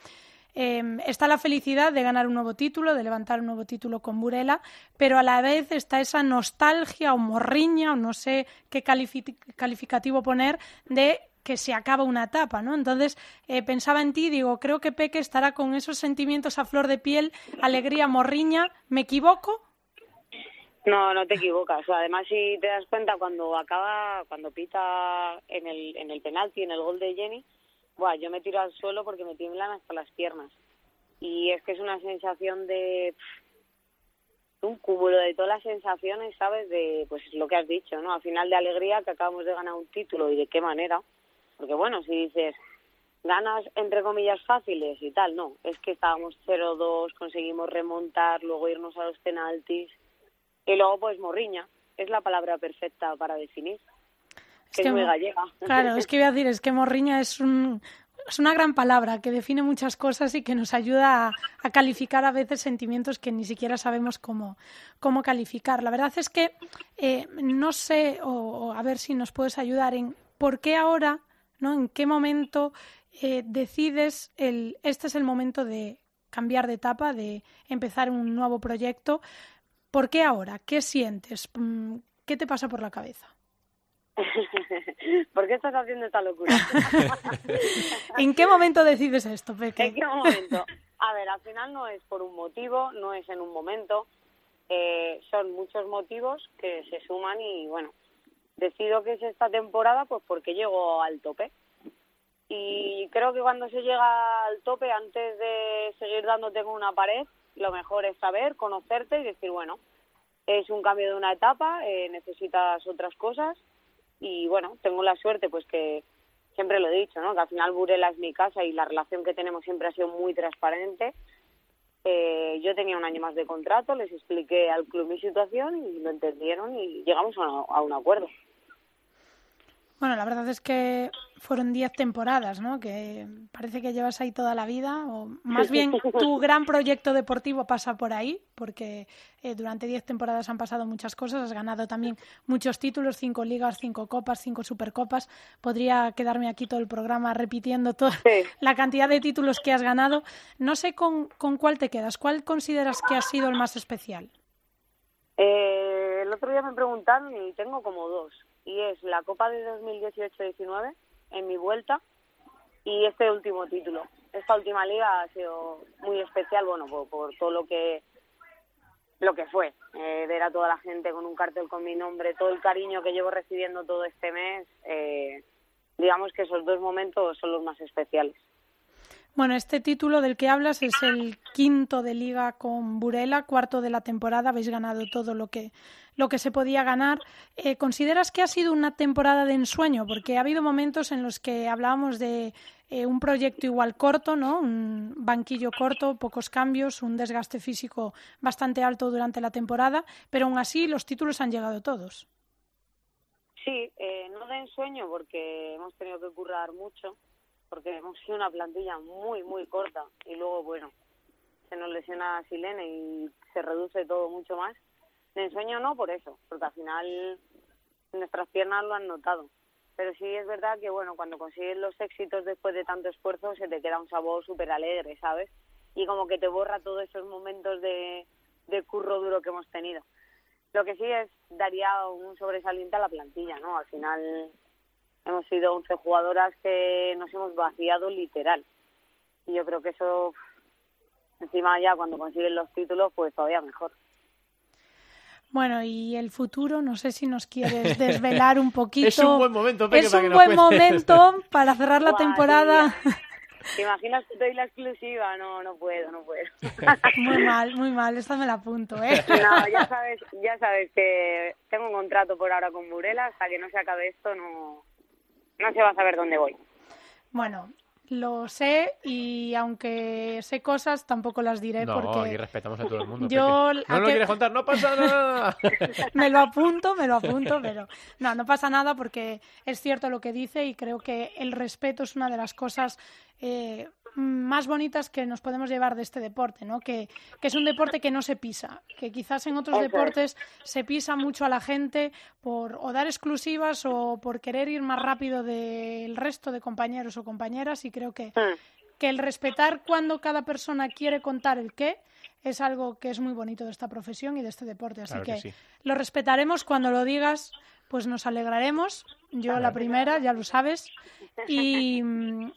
Em, está la felicidad de ganar un nuevo título, de levantar un nuevo título con Burela, pero a la vez está esa nostalgia o morriña, o no sé qué calificativo poner, de que se acaba una etapa, ¿no? Entonces eh, pensaba en ti, digo, creo que Peque estará con esos sentimientos a flor de piel, alegría, morriña, ¿me equivoco? No, no te equivocas. Además, si te das cuenta, cuando acaba, cuando pita en el, en el penalti, en el gol de Jenny, Buah, yo me tiro al suelo porque me tiemblan hasta las piernas. Y es que es una sensación de un cúmulo de todas las sensaciones, ¿sabes? De, pues lo que has dicho, ¿no? Al final de alegría que acabamos de ganar un título y de qué manera. Porque bueno, si dices ganas entre comillas fáciles y tal, no. Es que estábamos 0-2, conseguimos remontar, luego irnos a los penaltis. Y luego pues morriña, es la palabra perfecta para definir. Es, muy gallega. Claro, es que iba a decir, es que morriña es un, es una gran palabra que define muchas cosas y que nos ayuda a, calificar a veces sentimientos que ni siquiera sabemos cómo, cómo calificar. La verdad es que eh, no sé, o, a ver si nos puedes ayudar en por qué ahora, ¿no? En qué momento eh, decides el, este es el momento de cambiar de etapa, de empezar un nuevo proyecto. ¿Por qué ahora? ¿Qué sientes? Mm, ¿Qué te pasa por la cabeza? [LAUGHS] ¿Por qué estás haciendo esta locura? [LAUGHS] ¿En qué momento decides esto, Peque? ¿En qué momento? A ver, al final no es por un motivo, no es en un momento, eh, son muchos motivos que se suman y bueno, decido que es esta temporada pues porque llego al tope. Y creo que cuando se llega al tope, antes de seguir dándote con una pared, lo mejor es saber, conocerte y decir, bueno, es un cambio de una etapa, eh, necesitas otras cosas y bueno, tengo la suerte pues que siempre lo he dicho, ¿no? Que al final Burela es mi casa y la relación que tenemos siempre ha sido muy transparente. Eh, yo tenía un año más de contrato, les expliqué al club mi situación y lo entendieron y llegamos a un acuerdo. Bueno, la verdad es que fueron diez temporadas, ¿no? Que parece que llevas ahí toda la vida, o más [LAUGHS] bien tu gran proyecto deportivo pasa por ahí, porque eh, durante diez temporadas han pasado muchas cosas, has ganado también muchos títulos, cinco ligas, cinco copas, cinco supercopas. Podría quedarme aquí todo el programa repitiendo toda [LAUGHS] la cantidad de títulos que has ganado. No sé con, con cuál te quedas, ¿cuál consideras que ha sido el más especial? Eh, el otro día me preguntaron y tengo como dos y es la Copa de 2018-19 en mi vuelta y este último título. Esta última liga ha sido muy especial, bueno, por, todo lo que lo que fue, eh, ver a toda la gente con un cartel con mi nombre, todo el cariño que llevo recibiendo todo este mes, eh, digamos que esos dos momentos son los más especiales. Bueno, este título del que hablas es el quinto de liga con Burela, cuarto de la temporada. Habéis ganado todo lo que, lo que se podía ganar. Eh, ¿Consideras que ha sido una temporada de ensueño? Porque ha habido momentos en los que hablábamos de eh, un proyecto igual corto, ¿no? Un banquillo corto, pocos cambios, un desgaste físico bastante alto durante la temporada, pero aún así los títulos han llegado todos. Sí, eh, no de ensueño porque hemos tenido que currar mucho porque hemos sido una plantilla muy, muy corta y luego, bueno, se nos lesiona Silene y se reduce todo mucho más. De ensueño no por eso, porque al final nuestras piernas lo han notado. Pero sí es verdad que, bueno, cuando consigues los éxitos después de tanto esfuerzo, se te queda un sabor súper alegre, ¿sabes? Y como que te borra todos esos momentos de, de curro duro que hemos tenido. Lo que sí es, daría un sobresaliente a la plantilla, ¿no? Al final hemos sido 11 jugadoras que nos hemos vaciado literal. Y yo creo que eso, encima ya cuando consiguen los títulos, pues todavía mejor. Bueno, y el futuro, no sé si nos quieres [LAUGHS] desvelar un poquito. es un buen momento, Es un buen momento para cerrar la temporada. [LAUGHS] ¿Te imaginas que doy la exclusiva? No, no puedo, no puedo. [LAUGHS] Muy mal, muy mal, esta me la apunto, ¿eh? No, ya sabes, ya sabes que tengo un contrato por ahora con Burela, hasta que no se acabe esto no, no se va a saber dónde voy. Bueno, lo sé y aunque sé cosas tampoco las diré no, porque y respetamos a todo el mundo. [LAUGHS] Yo no lo quieres contar, no pasa nada. [LAUGHS] me lo apunto, me lo apunto, pero no, no pasa nada porque es cierto lo que dice y creo que el respeto es una de las cosas eh, más bonitas que nos podemos llevar de este deporte, ¿no? Que, que, es un deporte que no se pisa, que quizás en otros deportes se pisa mucho a la gente por o dar exclusivas o por querer ir más rápido del resto de compañeros o compañeras y creo que, mm. que el respetar cuando cada persona quiere contar el qué es algo que es muy bonito de esta profesión y de este deporte. Así que, lo respetaremos cuando lo digas, pues nos alegraremos. Yo la primera, ya lo sabes. Y,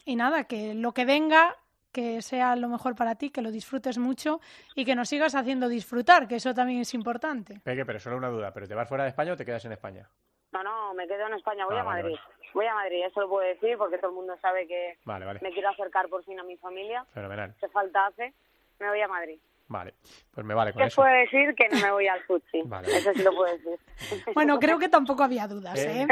y nada, que lo que venga que sea lo mejor para ti, que lo disfrutes mucho y que nos sigas haciendo disfrutar, que eso también es importante. Peque, pero solo una duda, ¿pero te vas fuera de España o te quedas en España? No, no, me quedo en España, voy ah, a Madrid. Voy a Madrid, eso lo puedo decir porque todo el mundo sabe que me quiero acercar por fin a mi familia. Fenomenal. ¿Qué falta hace? Me voy a Madrid. Vale, pues me vale con ¿Qué eso. puedo decir que no me voy al fuchi. [LAUGHS] Eso sí lo puedo decir. Bueno, creo que tampoco había dudas. ¿eh? ¿eh?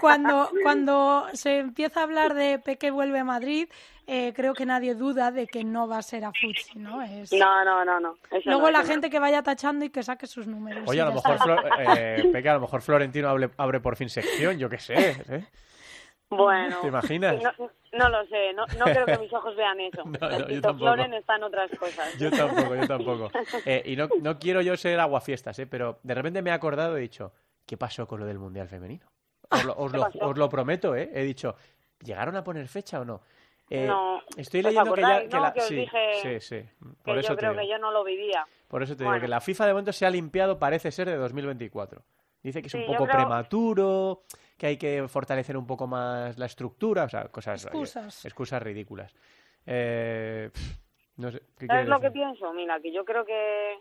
Cuando, cuando se empieza a hablar de Peque vuelve a Madrid, eh, creo que nadie duda de que no va a ser a fuchi, ¿no? Es... No, no, no. no. Luego la gente que vaya tachando y que saque sus números. Oye, a lo mejor, eh, Peque, a lo mejor Florentino abre, abre por fin sección, yo qué sé. Bueno, ¿te imaginas? No, lo sé, no, no creo que mis ojos vean eso. [LAUGHS] No, no, yo tampoco. Floren está en otras cosas. Yo tampoco, yo tampoco. [LAUGHS] Eh, y no, no quiero yo ser aguafiestas, ¿eh? pero de repente me he acordado y he dicho, ¿qué pasó con lo del Mundial Femenino? Os lo, os [LAUGHS] lo, os lo prometo, ¿eh? He dicho, ¿llegaron a poner fecha o no? Eh, no. Estoy leyendo que ya. Que la... que sí, sí, sí. Por eso yo creo que yo no lo vivía. Por eso te digo que la FIFA de momento se ha limpiado, parece ser, de 2024. Dice que es un poco prematuro, que hay que fortalecer un poco más la estructura, o sea, cosas... Excusas. excusas ridículas. Eh, No sé, ¿qué ¿Sabes lo que pienso? Mira, que yo creo que,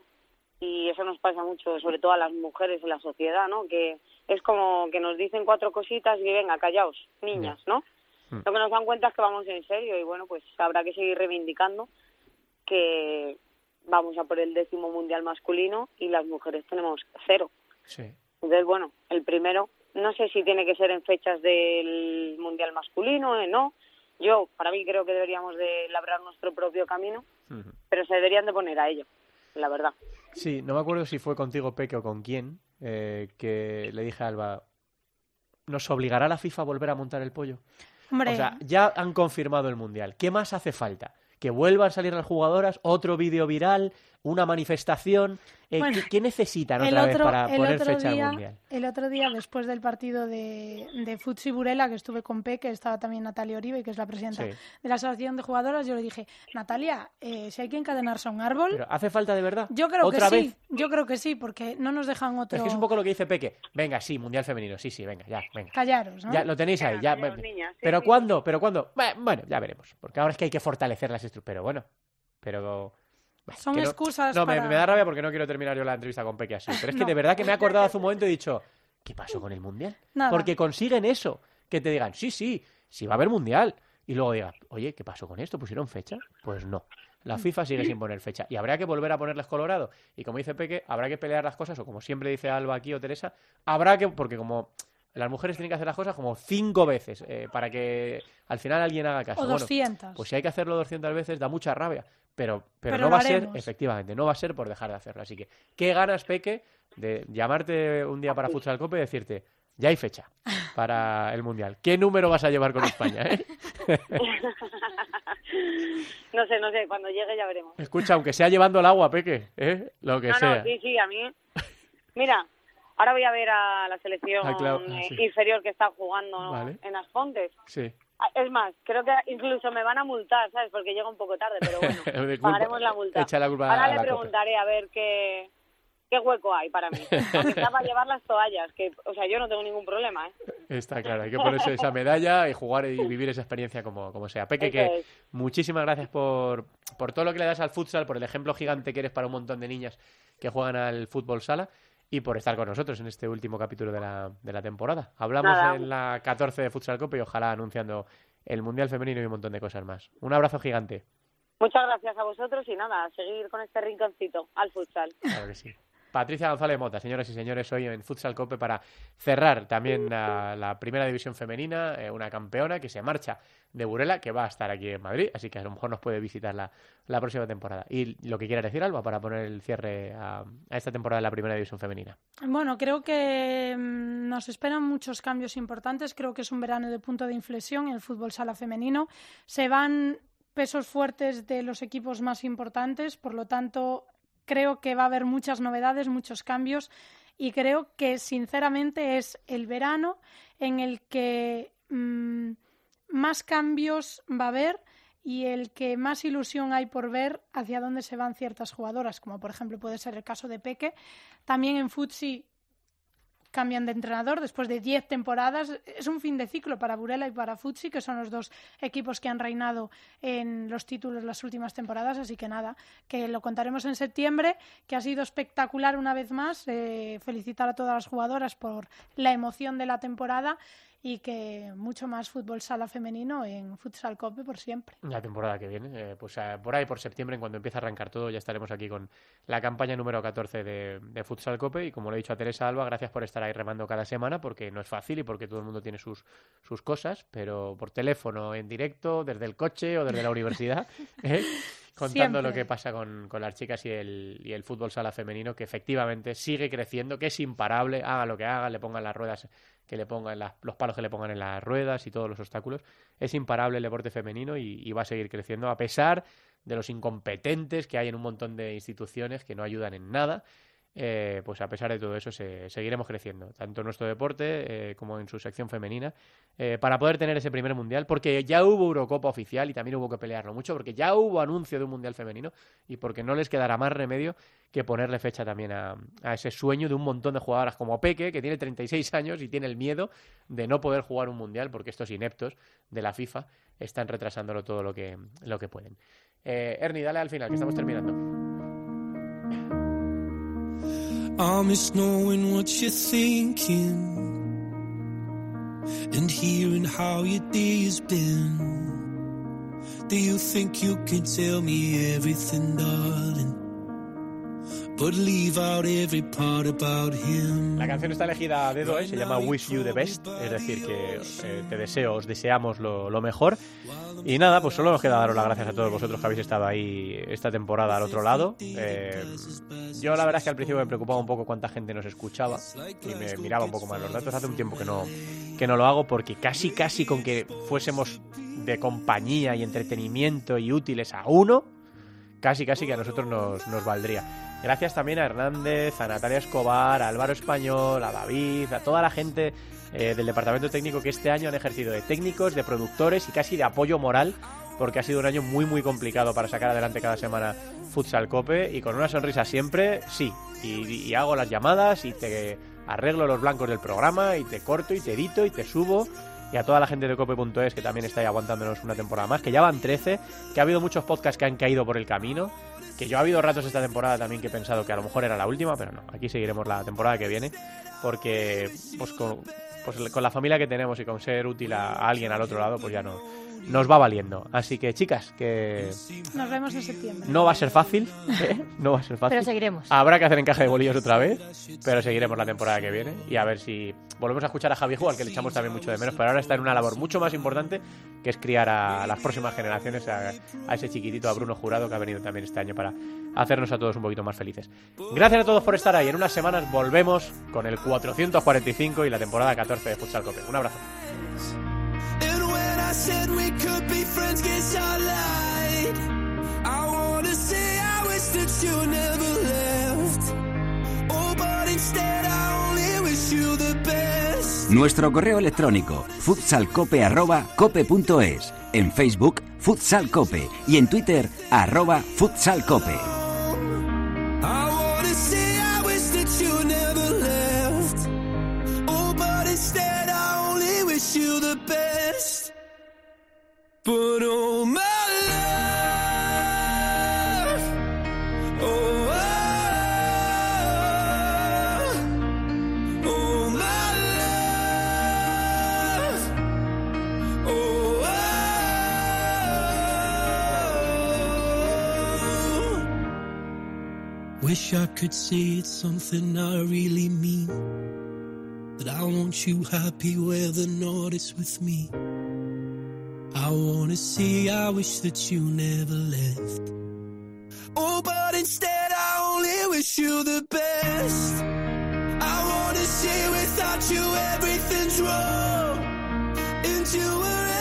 y eso nos pasa mucho, sobre todo a las mujeres en la sociedad, ¿no? Que es como que nos dicen cuatro cositas y venga, callaos, niñas, ¿no? Mm. Lo que nos dan cuenta es que vamos en serio y bueno, pues habrá que seguir reivindicando que vamos a por el décimo mundial masculino y las mujeres tenemos cero. Sí. Entonces, bueno, el primero, no sé si tiene que ser en fechas del mundial masculino, eh, no. Yo, para mí, creo que deberíamos de labrar nuestro propio camino, pero se deberían de poner a ello, la verdad. Sí, no me acuerdo si fue contigo, Peque, o con quién, eh, que le dije a Alba, ¿nos obligará la FIFA a volver a montar el pollo? Hombre, O sea, ya han confirmado el Mundial. ¿Qué más hace falta? ¿Que vuelvan a salir las jugadoras? ¿Otro vídeo viral? ¿Una manifestación? Eh, Bueno, ¿qué, qué necesitan el otra vez otro, para el poner fecha día, al Mundial? el otro día, después del partido de, de Futsi Burela, que estuve con Peque, estaba también Natalia Oribe, que es la presidenta Sí. de la Asociación de Jugadoras, yo le dije, Natalia, eh, si hay que encadenarse a un árbol, Pero ¿hace falta de verdad? yo creo que ¿Otra sí, vez? yo creo que sí, porque no nos dejan otro... Es que es un poco lo que dice Peque. Venga, sí, Mundial Femenino. Sí, sí, venga, ya, venga. Callaros, ¿no? Ya lo tenéis ahí. Ya, Callaros, niñas, sí, ¿Pero sí. cuándo? ¿Pero cuándo? Bueno, ya veremos. Porque ahora es que hay que fortalecer las estructuras. Pero bueno, pero... bueno, Son excusas No, me- para... me, da rabia porque no quiero terminar yo la entrevista con Peque así. Pero es que No. de verdad que me he [LAUGHS] acordado hace un momento y he dicho, ¿qué pasó con el Mundial? Nada. Porque consiguen eso. Que te digan, sí, sí, sí va a haber Mundial. Y luego digan, oye, ¿qué pasó con esto? ¿Pusieron fecha? Pues no. La FIFA sigue sin poner fecha. Y habrá que volver a ponerles Colorado. Y como dice Peque, habrá que pelear las cosas, o como siempre dice Alba aquí o Teresa, habrá que, porque como las mujeres tienen que hacer las cosas como cinco veces eh, para que al final alguien haga caso. O Bueno, 200. pues si hay que hacerlo 200 veces da mucha rabia, pero, pero, Pero no va a ser, efectivamente, no va a ser por dejar de hacerlo. Así que, ¿qué ganas, Peque, de llamarte un día para Futsal Cope y decirte, ya hay fecha para el Mundial? ¿Qué número vas a llevar con España? eh? [LAUGHS] no sé, no sé, cuando llegue ya veremos. Escucha, aunque sea llevando el agua, Peque, ¿eh? lo que no, sea. no, sí, sí, a mí. Mira, ahora voy a ver a la selección Ah, claro, ah, sí. inferior que está jugando Vale. en Asfontes. Sí. Ah, Es más, creo que incluso me van a multar, ¿sabes? Porque llega un poco tarde, pero bueno, [LAUGHS] pagaremos la multa. Echa la culpa Ahora a le la preguntaré a ver qué, qué hueco hay para mí. [LAUGHS] Sea para llevar las toallas, que, o sea, yo no tengo ningún problema, ¿eh? Está claro, hay que ponerse esa medalla y jugar y vivir esa experiencia como, como sea. Peque, que es. muchísimas gracias por, por todo lo que le das al futsal, por el ejemplo gigante que eres para un montón de niñas que juegan al fútbol sala y por estar con nosotros en este último capítulo de la, de la temporada. Hablamos Nada. en la 14 de Futsal Copa y ojalá anunciando el Mundial Femenino y un montón de cosas más. Un abrazo gigante. Muchas gracias a vosotros y nada, a seguir con este rinconcito al futsal. Claro que sí. Patricia González Mota, señoras y señores, hoy en Futsal Cope para cerrar también la, primera división femenina, eh, una campeona que se marcha de Burela, que va a estar aquí en Madrid, así que a lo mejor nos puede visitar la, la próxima temporada. Y lo que quiera decir, Alba, para poner el cierre a, a esta temporada de la primera división femenina. Bueno, creo que mm, nos esperan muchos cambios importantes. Creo que es un verano de punto de inflexión en el fútbol sala femenino. Se van pesos fuertes de los equipos más importantes, por lo tanto, creo que va a haber muchas novedades, muchos cambios y creo que sinceramente es el verano en el que mm, más cambios va a haber y el que más ilusión hay por ver hacia dónde se van ciertas jugadoras, como por ejemplo puede ser el caso de Peque. También en Futsi cambian de entrenador después de 10 temporadas. Es un fin de ciclo para Burela y para Futsi, que son los dos equipos que han reinado en los títulos las últimas temporadas. Así que nada, que lo contaremos en septiembre, que ha sido espectacular una vez más. Eh, felicitar a todas las jugadoras por la emoción de la temporada y que mucho más fútbol sala femenino en Futsal Cope por siempre. La temporada que viene, eh, pues eh, por ahí, por septiembre, en cuando empiece a arrancar todo, ya estaremos aquí con la campaña número 14 de, de Futsal Cope. Y como le he dicho a Teresa Alba, gracias por estar ahí remando cada semana, porque no es fácil y porque todo el mundo tiene sus, sus cosas, pero por teléfono, en directo, desde el coche o desde la universidad, [LAUGHS] ¿eh? Contando lo que pasa con, con las chicas y el, y el fútbol sala femenino, que efectivamente sigue creciendo, que es imparable, haga lo que haga, le pongan las ruedas que le pongan las- los palos que le pongan en las ruedas y todos los obstáculos. Es imparable el deporte femenino y, y va a seguir creciendo a pesar de los incompetentes que hay en un montón de instituciones que no ayudan en nada eh, pues a pesar de todo eso seguiremos creciendo, tanto en nuestro deporte eh, como en su sección femenina, eh, para poder tener ese primer mundial, porque ya hubo Eurocopa oficial y también hubo que pelearlo mucho, porque ya hubo anuncio de un mundial femenino y porque no les quedará más remedio que ponerle fecha también a, ese sueño de un montón de jugadoras como Peque, que tiene 36 años y tiene el miedo de no poder jugar un mundial, porque estos ineptos de la FIFA están retrasándolo todo lo que, lo que pueden. Ernie, dale al final, que estamos terminando. I miss knowing what you're thinking and hearing how your day has been. Do you think you can tell me everything, darling? La canción está elegida a dedo, ¿eh? se llama Wish You the Best, es decir, que eh, te deseo, os deseamos lo, mejor. Y nada, pues solo nos queda daros las gracias a todos vosotros que habéis estado ahí esta temporada al otro lado. Eh, yo la verdad es que al principio me preocupaba un poco cuánta gente nos escuchaba y me miraba un poco más los datos. Hace un tiempo que no, que no lo hago porque casi, casi con que fuésemos de compañía y entretenimiento y útiles a uno, casi, casi que a nosotros nos, nos valdría. Gracias también a Hernández, a Natalia Escobar, a Álvaro Español, a David, a toda la gente eh, del departamento técnico que este año han ejercido de técnicos, de productores y casi de apoyo moral, porque ha sido un año muy, muy complicado para sacar adelante cada semana Futsal Cope y con una sonrisa siempre, sí. Y, hago las llamadas y te arreglo los blancos del programa y te corto y te edito y te subo y a toda la gente de cope.es que también está ahí aguantándonos una temporada más, que ya van 13, que ha habido muchos podcasts que han caído por el camino que yo ha habido ratos esta temporada también que he pensado que a lo mejor era la última, pero no, aquí seguiremos la temporada que viene, porque pues con, pues con la familia que tenemos y con ser útil a, alguien al otro lado, pues ya no, nos va valiendo. Así que, chicas, que. Nos vemos en septiembre. No va a ser fácil, ¿eh? No va a ser fácil. Pero seguiremos. Habrá que hacer encaje de bolillos otra vez, pero seguiremos la temporada que viene y a ver si volvemos a escuchar a Javi al que le echamos también mucho de menos, pero ahora está en una labor mucho más importante que es criar a las próximas generaciones, a, a ese chiquitito, a Bruno Jurado, que ha venido también este año para hacernos a todos un poquito más felices. Gracias a todos por estar ahí. En unas semanas volvemos con el 445 y la temporada 14 de Futsal Cope. Un abrazo. Nuestro correo electrónico futsalcope.cope.es En Facebook, futsalcope. Y en Twitter, arroba futsalcope. But oh, oh. oh my love, oh, oh, my love, oh, Wish I could say it's something I really mean. That I want you happy where the north is with me. I wanna see. I wish that you never left. Oh, but instead I only wish you the best. I wanna see without you everything's wrong. And you were